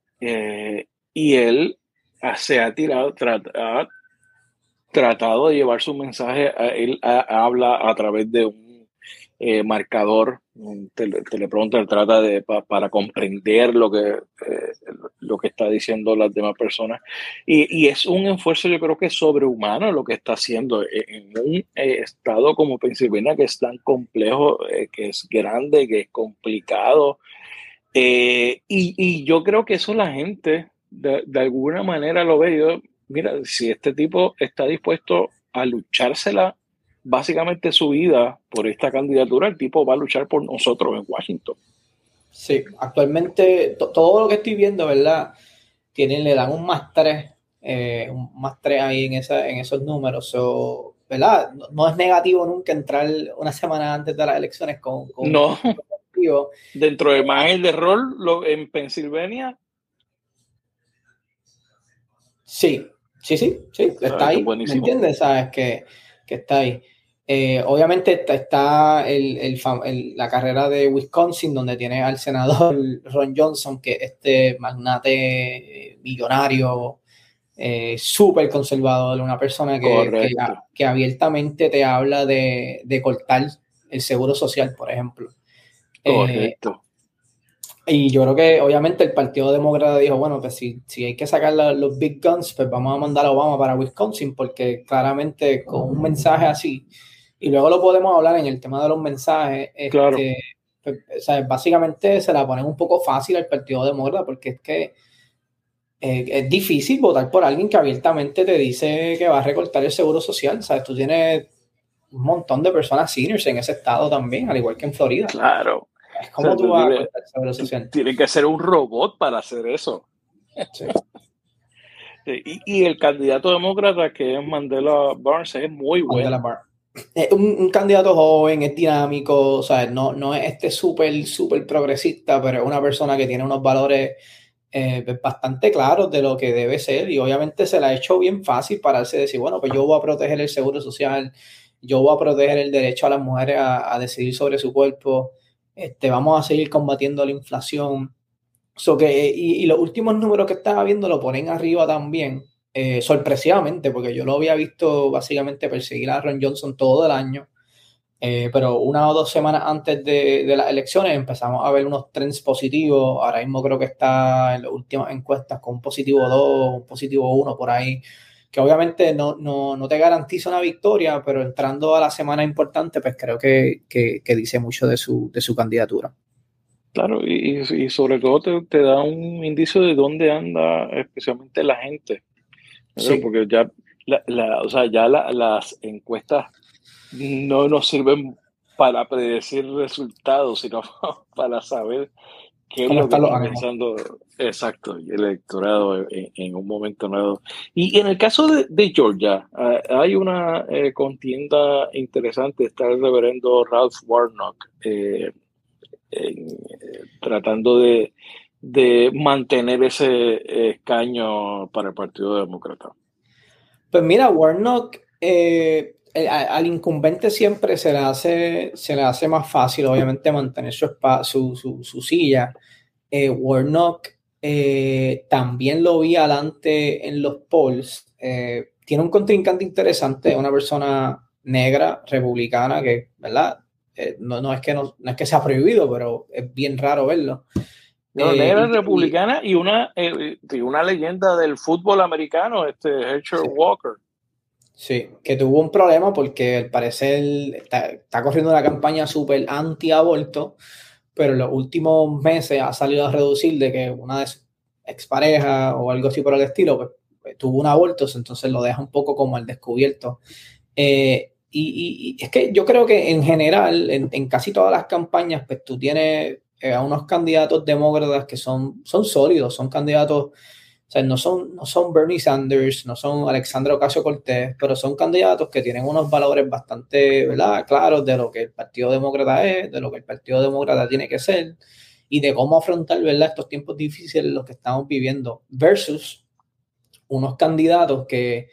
y él se ha tirado, ha tratado de llevar su mensaje, él habla a través de un eh, un teleprompter, trata de para comprender lo que, eh, lo que está diciendo las demás personas. Y, es un esfuerzo, yo creo que sobrehumano lo que está haciendo e, en un eh, estado como Pensilvania, que es tan complejo, que es grande, que es complicado. y, y yo creo que eso la gente de, alguna manera lo veo, mira, si este tipo está dispuesto a luchársela básicamente su vida por esta candidatura, el tipo va a luchar por nosotros en Washington. Sí, actualmente todo lo que estoy viendo, ¿verdad? Tienen, le dan un más tres, eh, un más tres ahí en, esa, en esos números. ¿verdad? No, es negativo nunca entrar una semana antes de las elecciones con, no. Dentro de más el de rol lo, en Pensilvania, Sí, sí, sí, sí, ah, está ahí. ¿Me entiendes? Sabes que, está ahí. Eh, obviamente está, el, la carrera de Wisconsin, donde tiene al senador Ron Johnson, que este magnate eh, millonario, eh, súper conservador, una persona que, que, abiertamente te habla de, de, cortar el seguro social, por ejemplo. Correcto. Y yo creo que obviamente el Partido Demócrata dijo, bueno, pues si, si hay que sacar los big guns, pues vamos a mandar a Obama para Wisconsin, porque claramente con un mensaje así, y luego lo podemos hablar en el tema de los mensajes, claro. Este, pues, básicamente se la ponen un poco fácil al Partido Demócrata, porque es que eh, es difícil votar por alguien que abiertamente te dice que va a recortar el seguro social, ¿sabes? Tú tienes un montón de personas seniors en ese estado también, al igual que en Florida. Claro. ¿Cómo tú vas a Tiene que ser un robot para hacer eso. y, el candidato demócrata que es Mandela Barnes es muy bueno. Es un, candidato joven, es dinámico, sea, no, no es este súper, súper progresista, pero es una persona que tiene unos valores eh, pues, bastante claros de lo que debe ser y obviamente se la ha hecho bien fácil para decir, bueno, pues yo voy a proteger el seguro social, yo voy a proteger el derecho a las mujeres a decidir sobre su cuerpo, este, vamos a seguir combatiendo la inflación. que, y, los últimos números que estaba viendo lo ponen arriba también, eh, sorpresivamente, porque yo lo había visto básicamente perseguir a Ron Johnson todo el año. Eh, pero una o dos semanas antes de, de, las elecciones empezamos a ver unos trends positivos. Ahora mismo creo que está en las últimas encuestas con un positivo 2, un positivo 1 por ahí, que obviamente no, no, no, te garantiza una victoria, pero entrando a la semana importante, pues creo que, que, dice mucho de su, de su candidatura. Claro, y, y sobre todo te, te, da un indicio de dónde anda especialmente la gente. Sí. Porque ya, la, o sea, ya las encuestas no nos sirven para predecir resultados, sino para saber qué es lo que está pensando exacto el electorado en, un momento nuevo. Y en el caso de, Georgia, ah, hay una eh, contienda interesante. Está el reverendo Ralph Warnock eh, tratando de, de mantener ese escaño para el Partido Demócrata. Pues mira, Warnock eh, eh, al incumbente siempre se le hace, se le hace más fácil, obviamente, mantener su, su, su, silla. Eh, Warnock también lo vi adelante en los polls. tiene un contrincante interesante, una persona negra, republicana, que, ¿verdad? No, no, es que no, no, es que sea prohibido, pero es bien raro verlo. Negra, republicana y una, una leyenda del fútbol americano, este Herschel Walker. Sí, que tuvo un problema porque al parecer está, corriendo una campaña súper anti-aborto, pero en los últimos meses ha salido a reducir de que una de sus exparejas o algo así por el estilo pues, pues, tuvo un aborto, entonces lo deja un poco como al descubierto. Eh, y, es que yo creo que en general, en, casi todas las campañas, pues tú tienes eh, a unos candidatos demócratas que son, son sólidos, son candidatos sea, no son, no son Bernie Sanders, no son Alexandra Ocasio Cortés, pero son candidatos que tienen unos valores bastante ¿verdad? claros de lo que el Partido Demócrata es, de lo que el Partido Demócrata tiene que ser y de cómo afrontar ¿verdad? estos tiempos difíciles los que estamos viviendo, versus unos candidatos que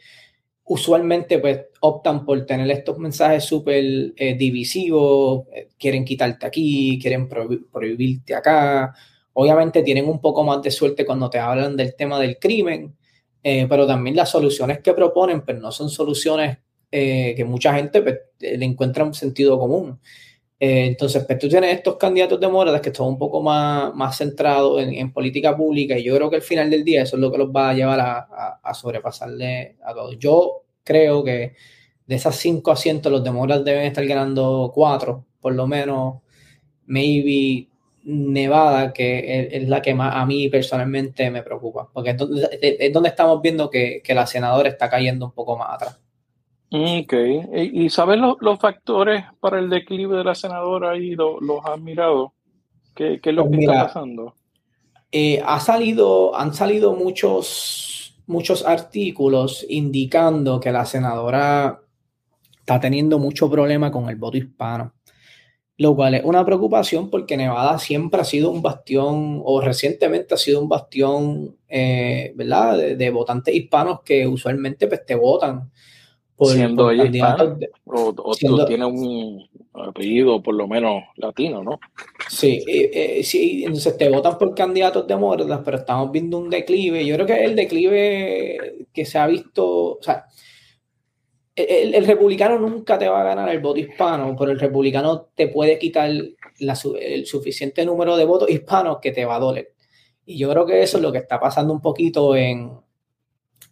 usualmente pues, optan por tener estos mensajes súper eh, divisivos, eh, quieren quitarte aquí, quieren prohibirte acá, Obviamente tienen un poco más de suerte cuando te hablan del tema del crimen, eh, pero también las soluciones que proponen, pues, no son soluciones eh, que mucha gente pues, le encuentra un sentido común. Eh, entonces, pues tú tienes estos candidatos de moradas que están un poco más, más centrados en, política pública y yo creo que al final del día eso es lo que los va a llevar a, a, sobrepasarle a todos. Yo creo que de esas cinco asientos los demócratas deben estar ganando cuatro, por lo menos, maybe Nevada, que es, la que más a mí personalmente me preocupa, porque es donde, estamos viendo que, la senadora está cayendo un poco más atrás. Ok, ¿y sabes los, factores para el declive de la senadora y los has mirado? ¿Qué, es lo pues que está pasando? Eh, ha salido, han salido muchos, muchos artículos indicando que la senadora está teniendo mucho problema con el voto hispano lo cual es una preocupación porque Nevada siempre ha sido un bastión, o recientemente ha sido un bastión, eh, ¿verdad?, de, votantes hispanos que usualmente pues, te votan. Por, siendo ella o, tú tienes un apellido por lo menos latino, ¿no? Sí, eh, eh, sí, entonces te votan por candidatos demócratas, pero estamos viendo un declive. Yo creo que el declive que se ha visto, o sea, el, republicano nunca te va a ganar el voto hispano, pero el republicano te puede quitar el suficiente número de votos hispanos que te va a doler. Y yo creo que eso es lo que está pasando un poquito en,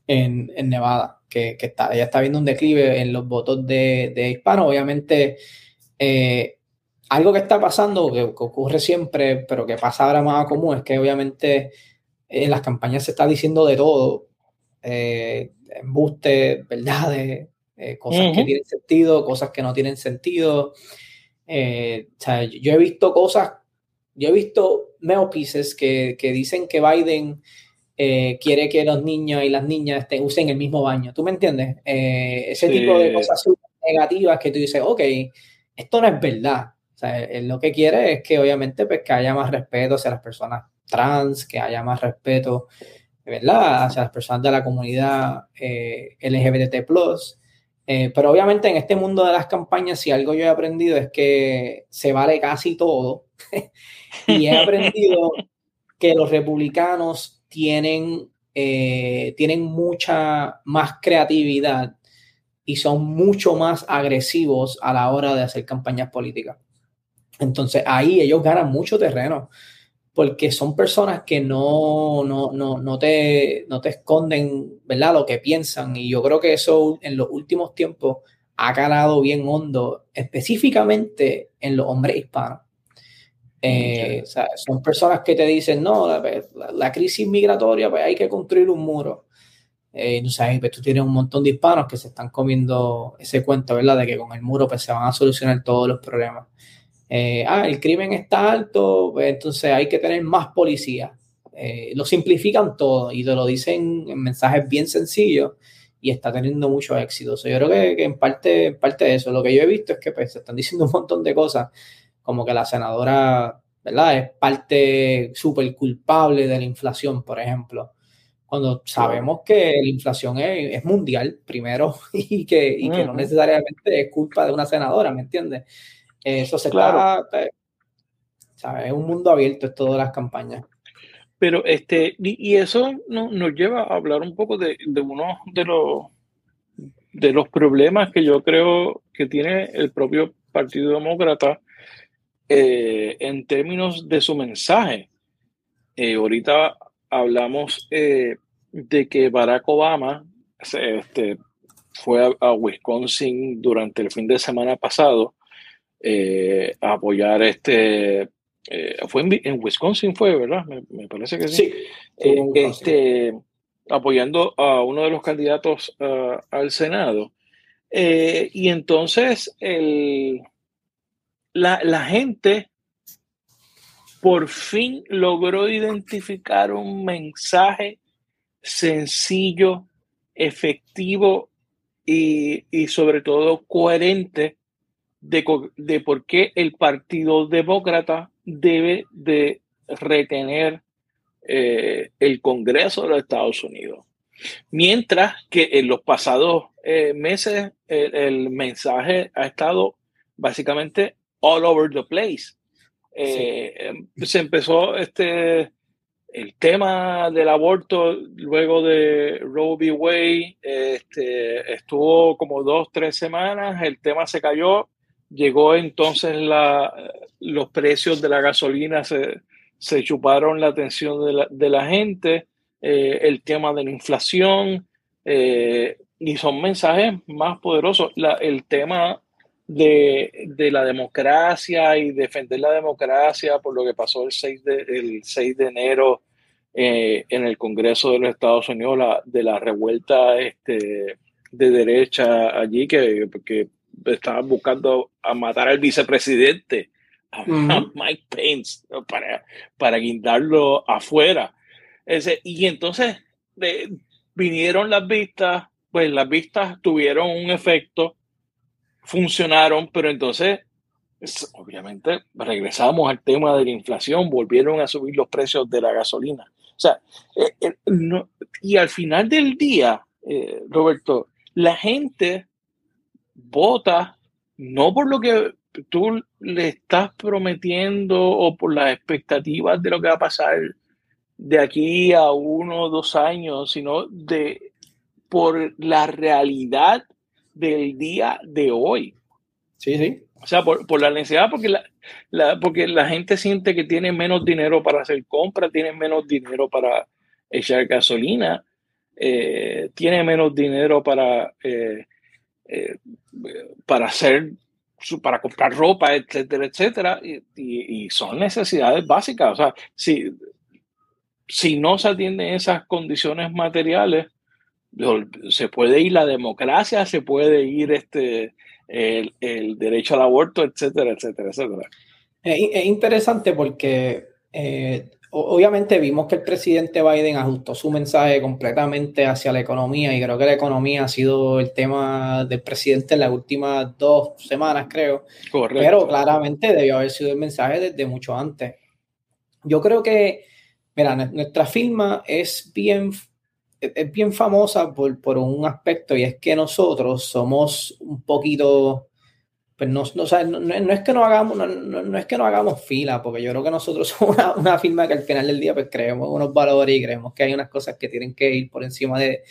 en, Nevada, que, está, ella está viendo un declive en los votos de, de hispanos. Obviamente, eh, algo que está pasando, que, ocurre siempre, pero que pasa ahora más común, es que obviamente en las campañas se está diciendo de todo. Eh, embuste, verdades, eh, cosas que tienen sentido, cosas que no tienen sentido. Eh, o sea, yo he visto cosas, yo he visto pieces que, que dicen que Biden eh, quiere que los niños y las niñas estén, usen el mismo baño. ¿Tú me entiendes? ese tipo de cosas negativas que tú dices, ok, esto no es verdad. O sea, él lo que quiere es que obviamente pues, que haya más respeto hacia las personas trans, que haya más respeto, ¿verdad? Hacia las personas de la comunidad LGBT+. Eh, pero obviamente en este mundo de las campañas, si algo yo he aprendido es que se vale casi todo. y he aprendido que los republicanos tienen, eh, tienen mucha más creatividad y son mucho más agresivos a la hora de hacer campañas políticas. Entonces ahí ellos ganan mucho terreno porque son personas que no, no, no, no, te, no te esconden, ¿verdad? Lo que piensan. Y yo creo que eso en los últimos tiempos ha calado bien hondo, específicamente en los hombres hispanos. Eh, son personas que te dicen, no, la, crisis migratoria, pues hay que construir un muro. Eh, pues tú tienes un montón de hispanos que se están comiendo ese cuento, ¿verdad? De que con el muro pues, se van a solucionar todos los problemas. Eh, ah, el crimen está alto, pues entonces hay que tener más policía. Eh, lo simplifican todo y te lo dicen en mensajes bien sencillos y está teniendo mucho éxito. yo creo que, en, parte, parte de eso, lo que yo he visto es que pues, se están diciendo un montón de cosas, como que la senadora, ¿verdad? Es parte súper culpable de la inflación, por ejemplo. Cuando sabemos que la inflación es, mundial, primero, y que, y que no necesariamente es culpa de una senadora, ¿me entiendes? Eso se claro. Es un mundo abierto es todas las campañas. Pero este, y, eso nos lleva a hablar un poco de, uno de los, de los problemas que yo creo que tiene el propio Partido Demócrata eh, en términos de su mensaje. Eh, ahorita hablamos eh, de que Barack Obama este, fue a, Wisconsin durante el fin de semana pasado eh, apoyar este. Fue en, Wisconsin, fue, ¿verdad? Me, parece que sí. Eh, este, apoyando a uno de los candidatos al Senado. y entonces el, la, la gente por fin logró identificar un mensaje sencillo, efectivo y, y, sobre todo coherente de, por qué el Partido Demócrata debe de retener eh, el Congreso de los Estados Unidos. Mientras que en los pasados eh, meses el, mensaje ha estado básicamente all over the place. Eh, se empezó este, el tema del aborto luego de Roe v. Wade, este, estuvo como dos, tres semanas, el tema se cayó, Llegó entonces la, los precios de la gasolina, se, se chuparon la atención de la, de la gente, eh, el tema de la inflación, eh, y son mensajes más poderosos. La, el tema de, de, la democracia y defender la democracia por lo que pasó el 6 de, el 6 de enero eh, en el Congreso de los Estados Unidos, la, de la revuelta este, de derecha allí, que, que estaban buscando a matar al vicepresidente, a, Mike Pence, para, para guindarlo afuera. Ese, y entonces vinieron las vistas, pues las vistas tuvieron un efecto, funcionaron, pero entonces, obviamente, regresamos al tema de la inflación, volvieron a subir los precios de la gasolina. O sea, eh, eh, y al final del día, eh, Roberto, la gente vota no por lo que tú le estás prometiendo o por las expectativas de lo que va a pasar de aquí a uno o dos años, sino de por la realidad del día de hoy. Sí, sí. O sea, por, la necesidad, porque la, porque la gente siente que tiene menos dinero para hacer compras, tiene menos dinero para echar gasolina, eh, tiene menos dinero para eh, eh, para hacer, para comprar ropa, etcétera, etcétera, y, son necesidades básicas. O sea, si, si no se atienden esas condiciones materiales, se puede ir la democracia, se puede ir este, el, derecho al aborto, etcétera, etcétera, etcétera. Es, interesante porque eh, obviamente vimos que el presidente Biden ajustó su mensaje completamente hacia la economía y creo que la economía ha sido el tema del presidente en las últimas dos semanas, creo. Correcto. Pero claramente debió haber sido el mensaje desde mucho antes. Yo creo que, mira, nuestra firma es bien, es bien famosa por, por un aspecto y es que nosotros somos un poquito pues no, no, es que no hagamos, no, es que no hagamos fila, porque yo creo que nosotros somos una, firma que al final del día pues creemos unos valores y creemos que hay unas cosas que tienen que ir por encima de,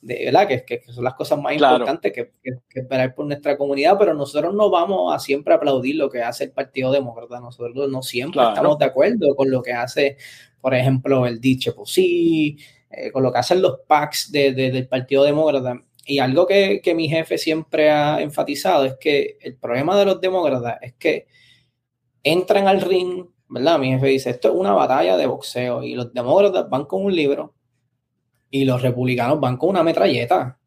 de, ¿verdad? Que, que, son las cosas más importantes que, que, esperar por nuestra comunidad, pero nosotros no vamos a siempre aplaudir lo que hace el Partido Demócrata, nosotros no siempre estamos de acuerdo con lo que hace, por ejemplo, el Diche sí, eh, con lo que hacen los PACs de, del Partido Demócrata. Y algo que, que mi jefe siempre ha enfatizado es que el problema de los demócratas es que entran al ring, ¿verdad? Mi jefe dice, esto es una batalla de boxeo y los demócratas van con un libro y los republicanos van con una metralleta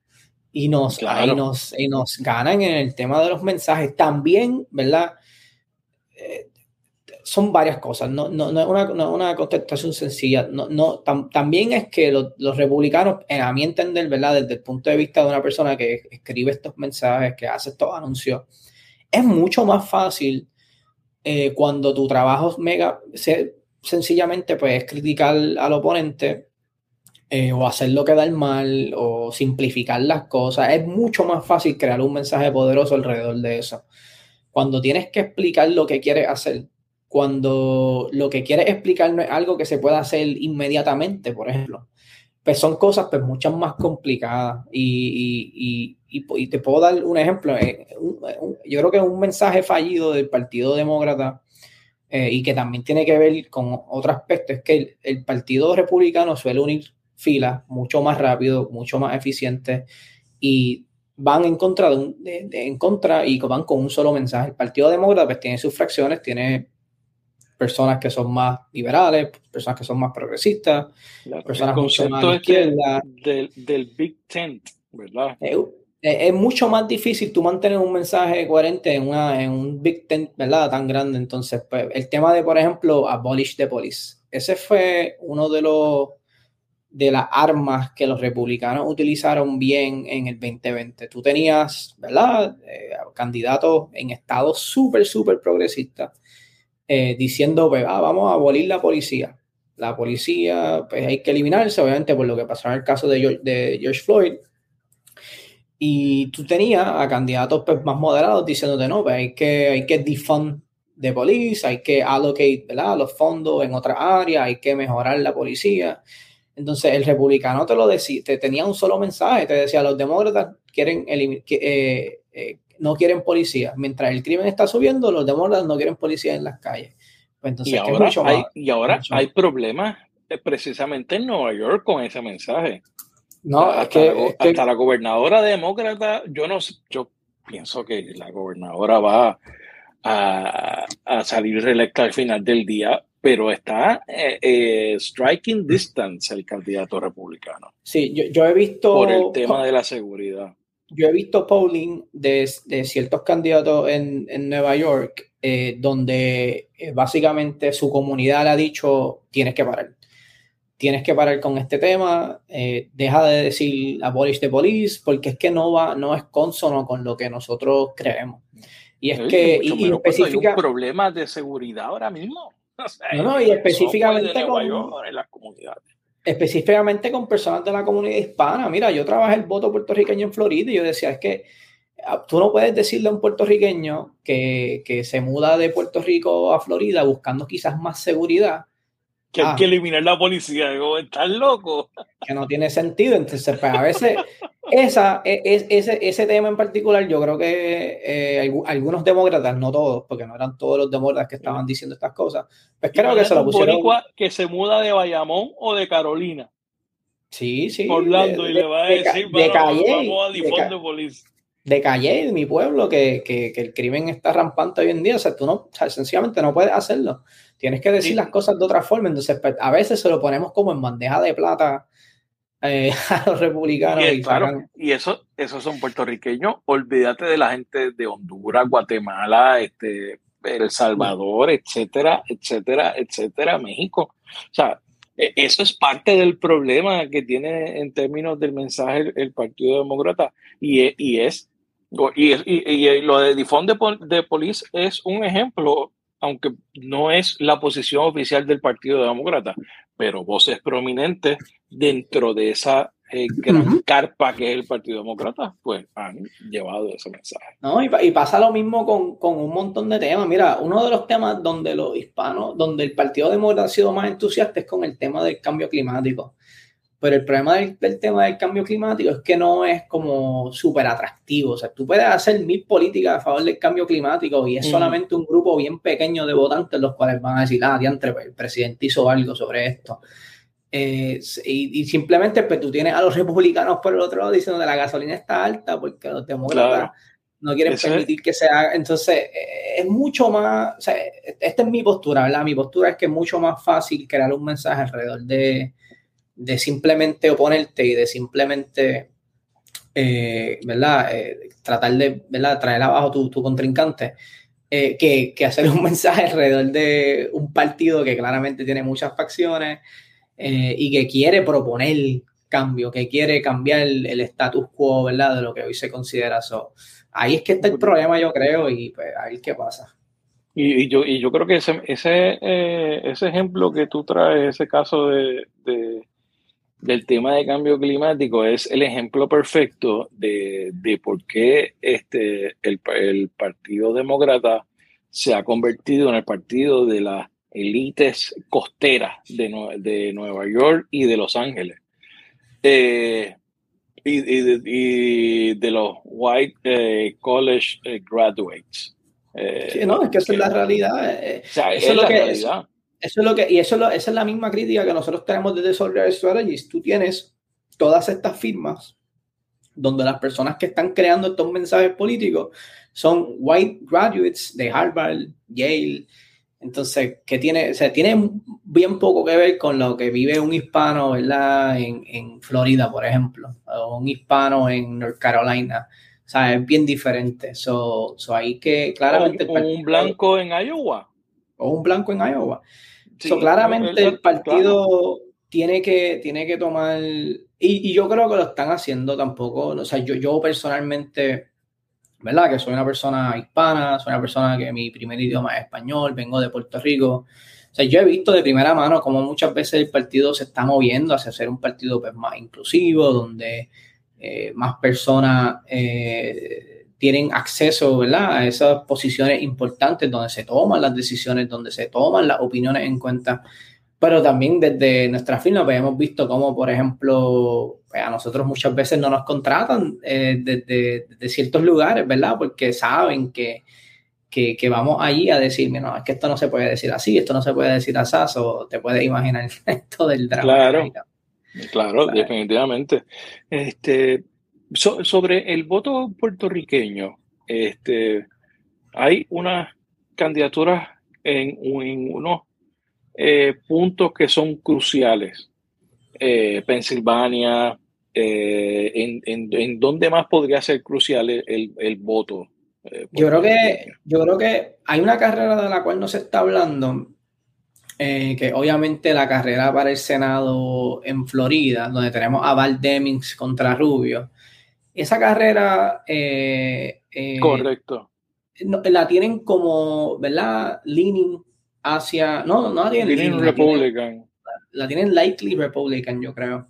y nos, nos, y nos ganan en el tema de los mensajes. También, ¿verdad? Eh, son varias cosas, no, no, no es una, no una, contestación sencilla. No, no, también es que los, republicanos, a mi entender, ¿verdad? Desde el punto de vista de una persona que escribe estos mensajes, que hace estos anuncios, es mucho más fácil eh, cuando tu trabajo mega, se, sencillamente pues, criticar al oponente eh, o hacerlo quedar mal o simplificar las cosas. Es mucho más fácil crear un mensaje poderoso alrededor de eso. Cuando tienes que explicar lo que quieres hacer, cuando lo que quieres explicar no es algo que se pueda hacer inmediatamente, por ejemplo, pues son cosas pues muchas más complicadas. Y, y, te puedo dar un ejemplo. Eh, yo creo que un mensaje fallido del Partido Demócrata eh, y que también tiene que ver con otro aspecto es que el Partido Republicano suele unir filas mucho más rápido, mucho más eficiente y van en contra de, en contra y van con un solo mensaje. El Partido Demócrata pues, tiene sus fracciones, tiene personas que son más liberales, personas que son más progresistas, personas mucho más este izquierda. Del, del, Big Tent, ¿verdad? Eh, eh, es, mucho más difícil tú mantener un mensaje coherente en, una, en un Big Tent, ¿verdad? Tan grande. Entonces, pues, el tema de, por ejemplo, abolish the police. Ese fue uno de los de las armas que los republicanos utilizaron bien en el 2020. Tú tenías, ¿verdad? Eh, candidatos en estados súper, súper progresistas eh, diciendo, pues, ah, vamos a abolir la policía. La policía, pues hay que eliminarse, obviamente, por lo que pasó en el caso de George, Floyd. Y tú tenías a candidatos pues, más moderados diciéndote, no, pues hay que, hay que defund de policía, hay que allocate los fondos en otra área, hay que mejorar la policía. Entonces, el republicano te lo decía, te tenía un solo mensaje, te decía, los demócratas quieren eh, eh, no quieren policía. Mientras el crimen está subiendo, los demócratas no quieren policía en las calles. Pues entonces, y ahora, hay, y ahora hay problemas eh, precisamente en Nueva York con ese mensaje. No, hasta, que, la, hasta la gobernadora demócrata, yo no yo pienso que la gobernadora va a, a salir reelecta al final del día pero está eh, eh, striking distance el candidato republicano. Sí, yo, he visto... Por el tema de la seguridad. Yo he visto polling de, ciertos candidatos en, Nueva York eh, donde básicamente su comunidad le ha dicho, tienes que parar. Tienes que parar con este tema, deja de decir abolish the police, porque es que no va, no es consono con lo que nosotros creemos. Y es que y, y especifica... hay un problema de seguridad ahora mismo. no, no, y específicamente con, específicamente con personas de la comunidad hispana. Mira, yo trabajé el voto puertorriqueño en Florida y yo decía, es que ah, tú no puedes decirle a un puertorriqueño que, que se muda de Puerto Rico a Florida buscando quizás más seguridad que hay ah. que eliminar la policía. Digo, ¿estás loco? Que no tiene sentido. Entonces, pues, a veces, esa, e, es, ese, ese tema en particular, yo creo que eh, algunos demócratas, no todos, porque no eran todos los demócratas que estaban diciendo estas cosas, pues creo que se lo pusieron. que se muda de Bayamón o de Carolina. Sí, sí. Orlando, y le va a decir, de, vamos a de, policía de Calle, de mi pueblo, que, que, que, el crimen está rampante hoy en día. O sea, tú no, o sea, sencillamente no puedes hacerlo. Tienes que decir las cosas de otra forma. Entonces, pues, a veces se lo ponemos como en bandeja de plata eh, a los republicanos. Y, claro, y eso, esos son puertorriqueños. Olvídate de la gente de Honduras, Guatemala, este, El Salvador, etcétera, etcétera, etcétera, México. O sea, e, eso es parte del problema que tiene en términos del mensaje el, Partido Demócrata y, e, y es y, y, lo de Difón de, de Police es un ejemplo aunque no es la posición oficial del Partido Demócrata, pero voces prominentes dentro de esa eh, gran carpa que es el Partido Demócrata, pues han llevado ese mensaje. No, y, pasa lo mismo con, con, un montón de temas. Mira, uno de los temas donde los hispanos, donde el Partido Demócrata ha sido más entusiasta es con el tema del cambio climático. Pero el problema del, tema del cambio climático es que no es como súper atractivo. O sea, tú puedes hacer mil políticas a favor del cambio climático y es solamente un grupo bien pequeño de votantes los cuales van a decir, ah, diantre, pues, el presidente hizo algo sobre esto. Eh, y, simplemente pues tú tienes a los republicanos por el otro lado diciendo que la gasolina está alta porque los demócratas no quieren permitir que se haga. Entonces, eh, es mucho más, o sea, esta es mi postura, ¿verdad? Mi postura es que es mucho más fácil crear un mensaje alrededor de, de simplemente oponerte y de simplemente, eh, ¿verdad? tratar de, ¿verdad? Traer abajo tu, tu contrincante. que, que hacer un mensaje alrededor de un partido que claramente tiene muchas facciones, eh, y que quiere proponer cambio, que quiere cambiar el, status quo, ¿verdad? De lo que hoy se considera eso. Ahí es que está el problema, yo creo, y pues ahí es que pasa. Y, yo, y yo creo que ese, ese, eh, ese ejemplo que tú traes, ese caso de, del tema de cambio climático, es el ejemplo perfecto de, de por qué este, el, el Partido Demócrata se ha convertido en el partido de la élites costeras de, de, Nueva York y de Los Ángeles. Eh, y, de, los white eh, college eh, graduates. no, es que esa es la realidad. eso es, lo que, realidad. Eso, es lo que, y eso esa es la misma crítica que nosotros tenemos desde Soldier Strategies. Tú tienes todas estas firmas donde las personas que están creando estos mensajes políticos son white graduates de Harvard, Yale, entonces, que tiene, o sea, tiene bien poco que ver con lo que vive un hispano, ¿verdad? En, en Florida, por ejemplo, o un hispano en North Carolina. O sea, es bien diferente. So, so ahí que claramente. O, un blanco en Iowa. O un blanco en Iowa. So, claramente el partido tiene, que, tiene que tomar. Y, y, yo creo que lo están haciendo tampoco. O sea, yo, yo personalmente ¿verdad? Que soy una persona hispana, soy una persona que mi primer idioma es español, vengo de Puerto Rico. O sea, yo he visto de primera mano cómo muchas veces el partido se está moviendo hacia ser un partido pues, más inclusivo, donde eh, más personas eh, tienen acceso, ¿verdad? A esas posiciones importantes donde se toman las decisiones, donde se toman las opiniones en cuenta pero también desde nuestra firma pues, hemos visto cómo, por ejemplo, pues, a nosotros muchas veces no nos contratan eh, desde, ciertos lugares, ¿verdad? Porque saben que, que, vamos allí a decir, no, es que esto no se puede decir así, esto no se puede decir así, o te puedes imaginar esto del drama. Claro, claro, definitivamente. Este, sobre el voto puertorriqueño, este, hay unas candidaturas en, en unos eh, puntos que son cruciales. Eh, Pensilvania, eh, en, en, en, dónde más podría ser crucial el, el, voto. yo creo que yo creo que hay una carrera de la cual no se está hablando, que obviamente la carrera para el Senado en Florida, donde tenemos a Val Demings contra Rubio. Esa carrera. Correcto. la tienen como, ¿verdad? Leaning hacia. No, no la tienen. Republican. La, tienen likely Republican, yo creo.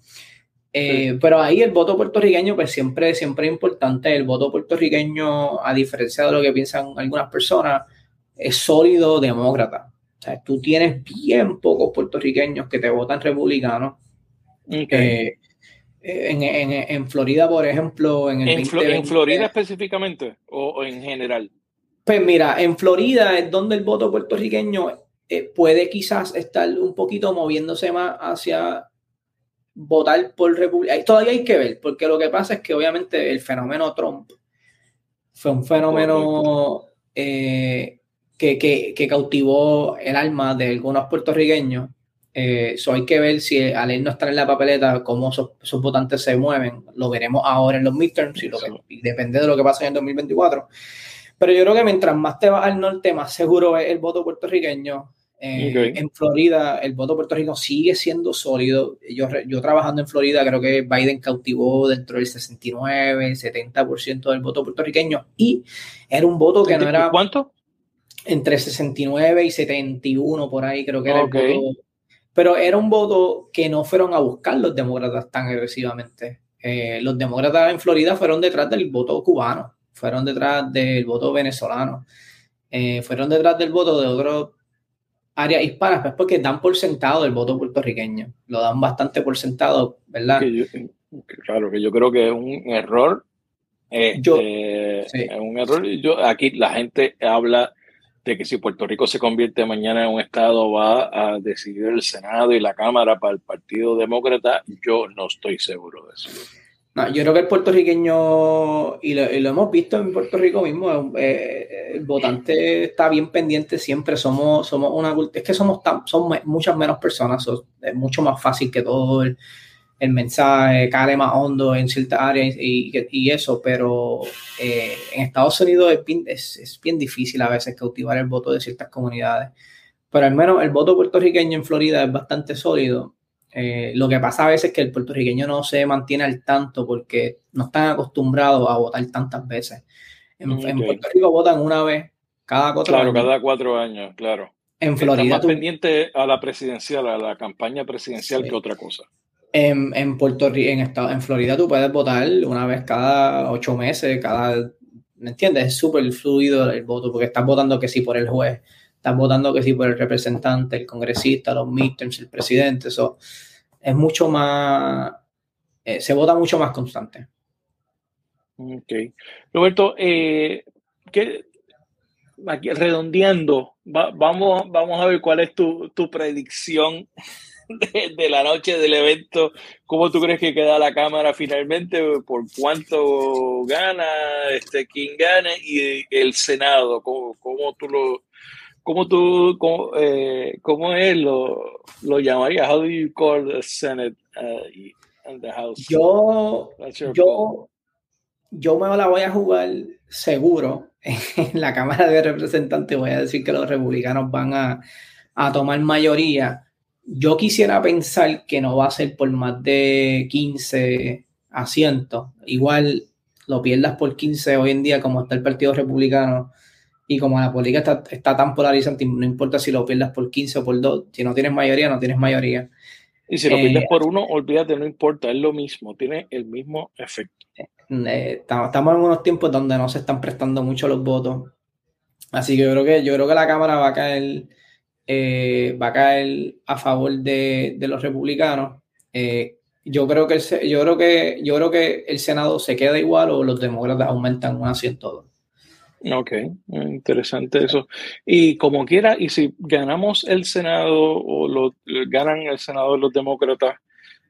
Eh, pero ahí el voto puertorriqueño, pues siempre, siempre es importante. El voto puertorriqueño, a diferencia de lo que piensan algunas personas, es sólido demócrata. O sea, tú tienes bien pocos puertorriqueños que te votan republicanos. Eh, en, en, en, Florida, por ejemplo, en el ¿En, Florida específicamente o, en general? Pues mira, en Florida es donde el voto puertorriqueño eh, puede quizás estar un poquito moviéndose más hacia votar por República. Todavía hay que ver, porque lo que pasa es que obviamente el fenómeno Trump fue un fenómeno eh, que, cautivó el alma de algunos puertorriqueños. Eh, hay que ver si al él no estar en la papeleta, cómo esos, votantes se mueven. Lo veremos ahora en los midterms y, lo y depende de lo que pase en el 2024. Pero yo creo que mientras más te vas al norte, más seguro es el voto puertorriqueño. Eh, en Florida, el voto puertorriqueño sigue siendo sólido. Yo, yo trabajando en Florida, creo que Biden cautivó dentro del 69, 70% del voto puertorriqueño. Y era un voto que no era. ¿Cuánto? Entre 69 y 71, por ahí, creo que era el voto. Pero era un voto que no fueron a buscar los demócratas tan agresivamente. Eh, los demócratas en Florida fueron detrás del voto cubano fueron detrás del voto venezolano, eh, fueron detrás del voto de otros áreas hispanas, pues porque dan por sentado el voto puertorriqueño. Lo dan bastante por sentado, ¿verdad? claro, que yo creo que es un error. yo, este, Es un error. Yo, aquí la gente habla de que si Puerto Rico se convierte mañana en un estado va a decidir el Senado y la Cámara para el Partido Demócrata, yo no estoy seguro de eso. Yo creo que el puertorriqueño, y lo, hemos visto en Puerto Rico mismo, eh, el votante está bien pendiente siempre. Somos, somos una es que somos tan, son muchas menos personas, es mucho más fácil que todo el, el mensaje cae más hondo en ciertas áreas y, y eso, pero eh, en Estados Unidos es bien, es bien, difícil a veces cautivar el voto de ciertas comunidades. Pero al menos el voto puertorriqueño en Florida es bastante sólido eh, lo que pasa a veces es que el puertorriqueño no se mantiene al tanto porque no están acostumbrados a votar tantas veces. En, Puerto Rico votan una vez cada cuatro años. Claro, cada cuatro años, claro. En Florida. más pendiente a la presidencial, a la campaña presidencial que otra cosa. En, en Puerto Rico, en, estado, en Florida tú puedes votar una vez cada ocho meses, cada. ¿Me entiendes? Es súper fluido el voto porque estás votando que sí por el juez están votando que sí por el representante, el congresista, los midterms, el presidente. Eso es mucho más, eh, se vota mucho más constante. Ok. Roberto, eh, redondeando, vamos, vamos a ver cuál es tu, predicción de, la noche del evento. ¿Cómo tú crees que queda la Cámara finalmente? ¿Por cuánto gana? Este, ¿Quién gana? Y el Senado, ¿cómo, cómo tú lo, ¿Cómo tú, cómo, eh, cómo es lo, lo llamarías? How do you call the Senate uh, and the House? Yo, yo, yo me la voy a jugar seguro en la Cámara de Representantes. Voy a decir que los republicanos van a, a tomar mayoría. Yo quisiera pensar que no va a ser por más de 15 asientos. Igual lo pierdas por 15 hoy en día, como está el Partido Republicano y como la política está, tan polarizante, no importa si lo pierdas por 15 o por 2, si no tienes mayoría, no tienes mayoría. Y si lo pierdes eh, por uno, olvídate, no importa, es lo mismo, tiene el mismo efecto. Eh, estamos en unos tiempos donde no se están prestando mucho los votos. Así que yo creo que, yo creo que la Cámara va a caer, eh, va a caer a favor de, los republicanos. yo creo que el, yo creo que yo creo que el Senado se queda igual o los demócratas aumentan un asiento. Ok, interesante eso. Y como quiera, y si ganamos el Senado o lo, ganan el Senado los demócratas,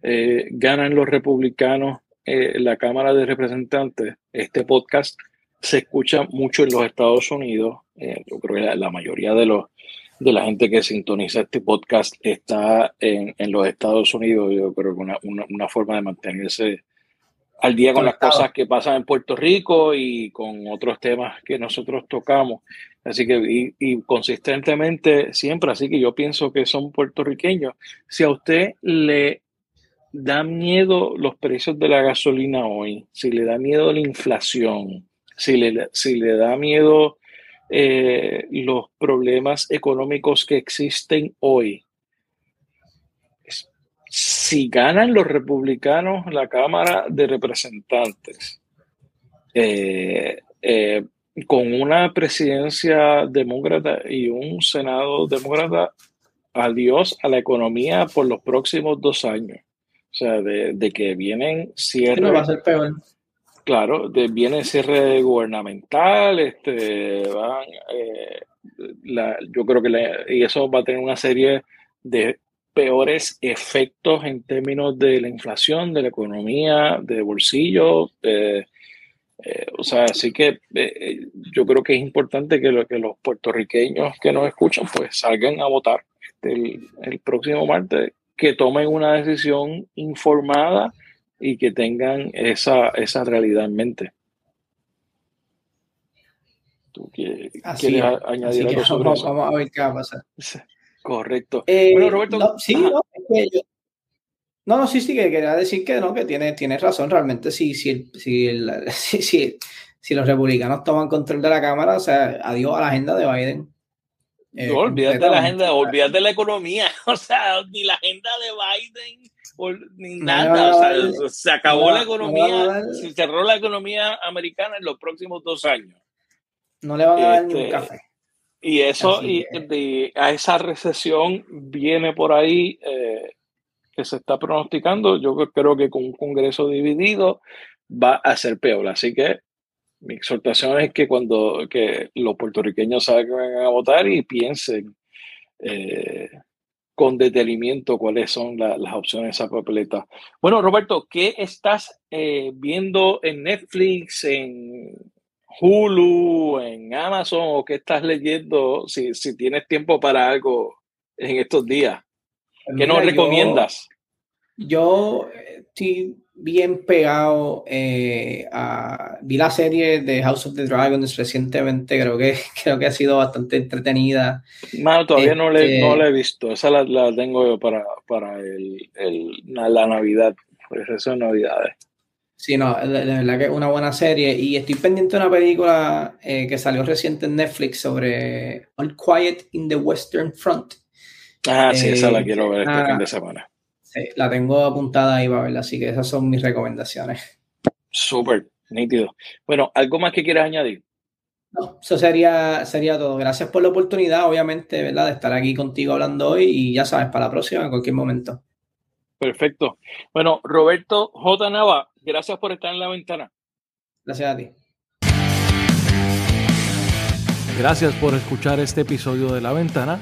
eh, ganan los republicanos eh, la Cámara de Representantes, este podcast se escucha mucho en los Estados Unidos. Eh, yo creo que la, mayoría de los de la gente que sintoniza este podcast está en, en los Estados Unidos. Yo creo que una, una, una forma de mantenerse al día con las cosas que pasan en Puerto Rico y con otros temas que nosotros tocamos. Así que, y, consistentemente siempre, así que yo pienso que son puertorriqueños. Si a usted le da miedo los precios de la gasolina hoy, si le da miedo la inflación, si le, si le da miedo eh, los problemas económicos que existen hoy, si ganan los republicanos la Cámara de Representantes eh, eh, con una presidencia demócrata y un Senado demócrata, adiós a la economía por los próximos dos años. O sea, de, que vienen cierres. No va a ser peor. Claro, de, viene cierre gubernamental, este, van, eh, yo creo que y eso va a tener una serie de peores efectos en términos de la inflación, de la economía, de bolsillo. Eh, o sea, así que eh, yo creo que es importante que, lo, que, los puertorriqueños que nos escuchan pues salgan a votar el, el, próximo martes, que tomen una decisión informada y que tengan esa, esa realidad en mente. ¿Tú quieres, añadir algo sobre vamos, Vamos a ver qué va a pasar. Correcto. Eh, bueno, Roberto. No, sí, no, no, no, sí, sí, que quería decir que no, que tiene, tiene razón. Realmente, si, si, si, los republicanos toman control de la Cámara, o sea, adiós a la agenda de Biden. Eh, no, olvídate de la agenda, olvídate de la economía, o sea, ni la agenda de Biden, ni nada, o sea, se acabó la economía, se cerró la economía americana en los próximos dos años. No le van a dar ni un este, café Y eso, y de, a esa recesión viene por ahí eh, que se está pronosticando. Yo creo que con un Congreso dividido va a ser peor. Así que mi exhortación es que cuando que los puertorriqueños salgan a votar y piensen eh, con detenimiento cuáles son las opciones de esa papeleta. Bueno, Roberto, ¿qué estás eh, viendo en Netflix, en Hulu, en Amazon o qué estás leyendo si, si tienes tiempo para algo en estos días? ¿Qué nos recomiendas? Yo, estoy bien pegado eh, a, vi la serie de House of the Dragons recientemente, creo que, creo que ha sido bastante entretenida. No, todavía no, le, no la he visto, esa la, la tengo yo para, para el, el, la Navidad, pues eso es Navidades. Sí, no, la, verdad que es una buena serie y estoy pendiente de una película eh, que salió reciente en Netflix sobre All Quiet in the Western Front. Ah, sí, esa la eh, quiero ver este fin de semana la tengo apuntada ahí para verla, así que esas son mis recomendaciones. Súper, nítido. Bueno, ¿algo más que quieras añadir? No, eso sería, sería todo. Gracias por la oportunidad, obviamente, ¿verdad? De estar aquí contigo hablando hoy y ya sabes, para la próxima, en cualquier momento. Perfecto. Bueno, Roberto J. Nava, gracias por estar en la ventana. Gracias a ti. Gracias por escuchar este episodio de La Ventana.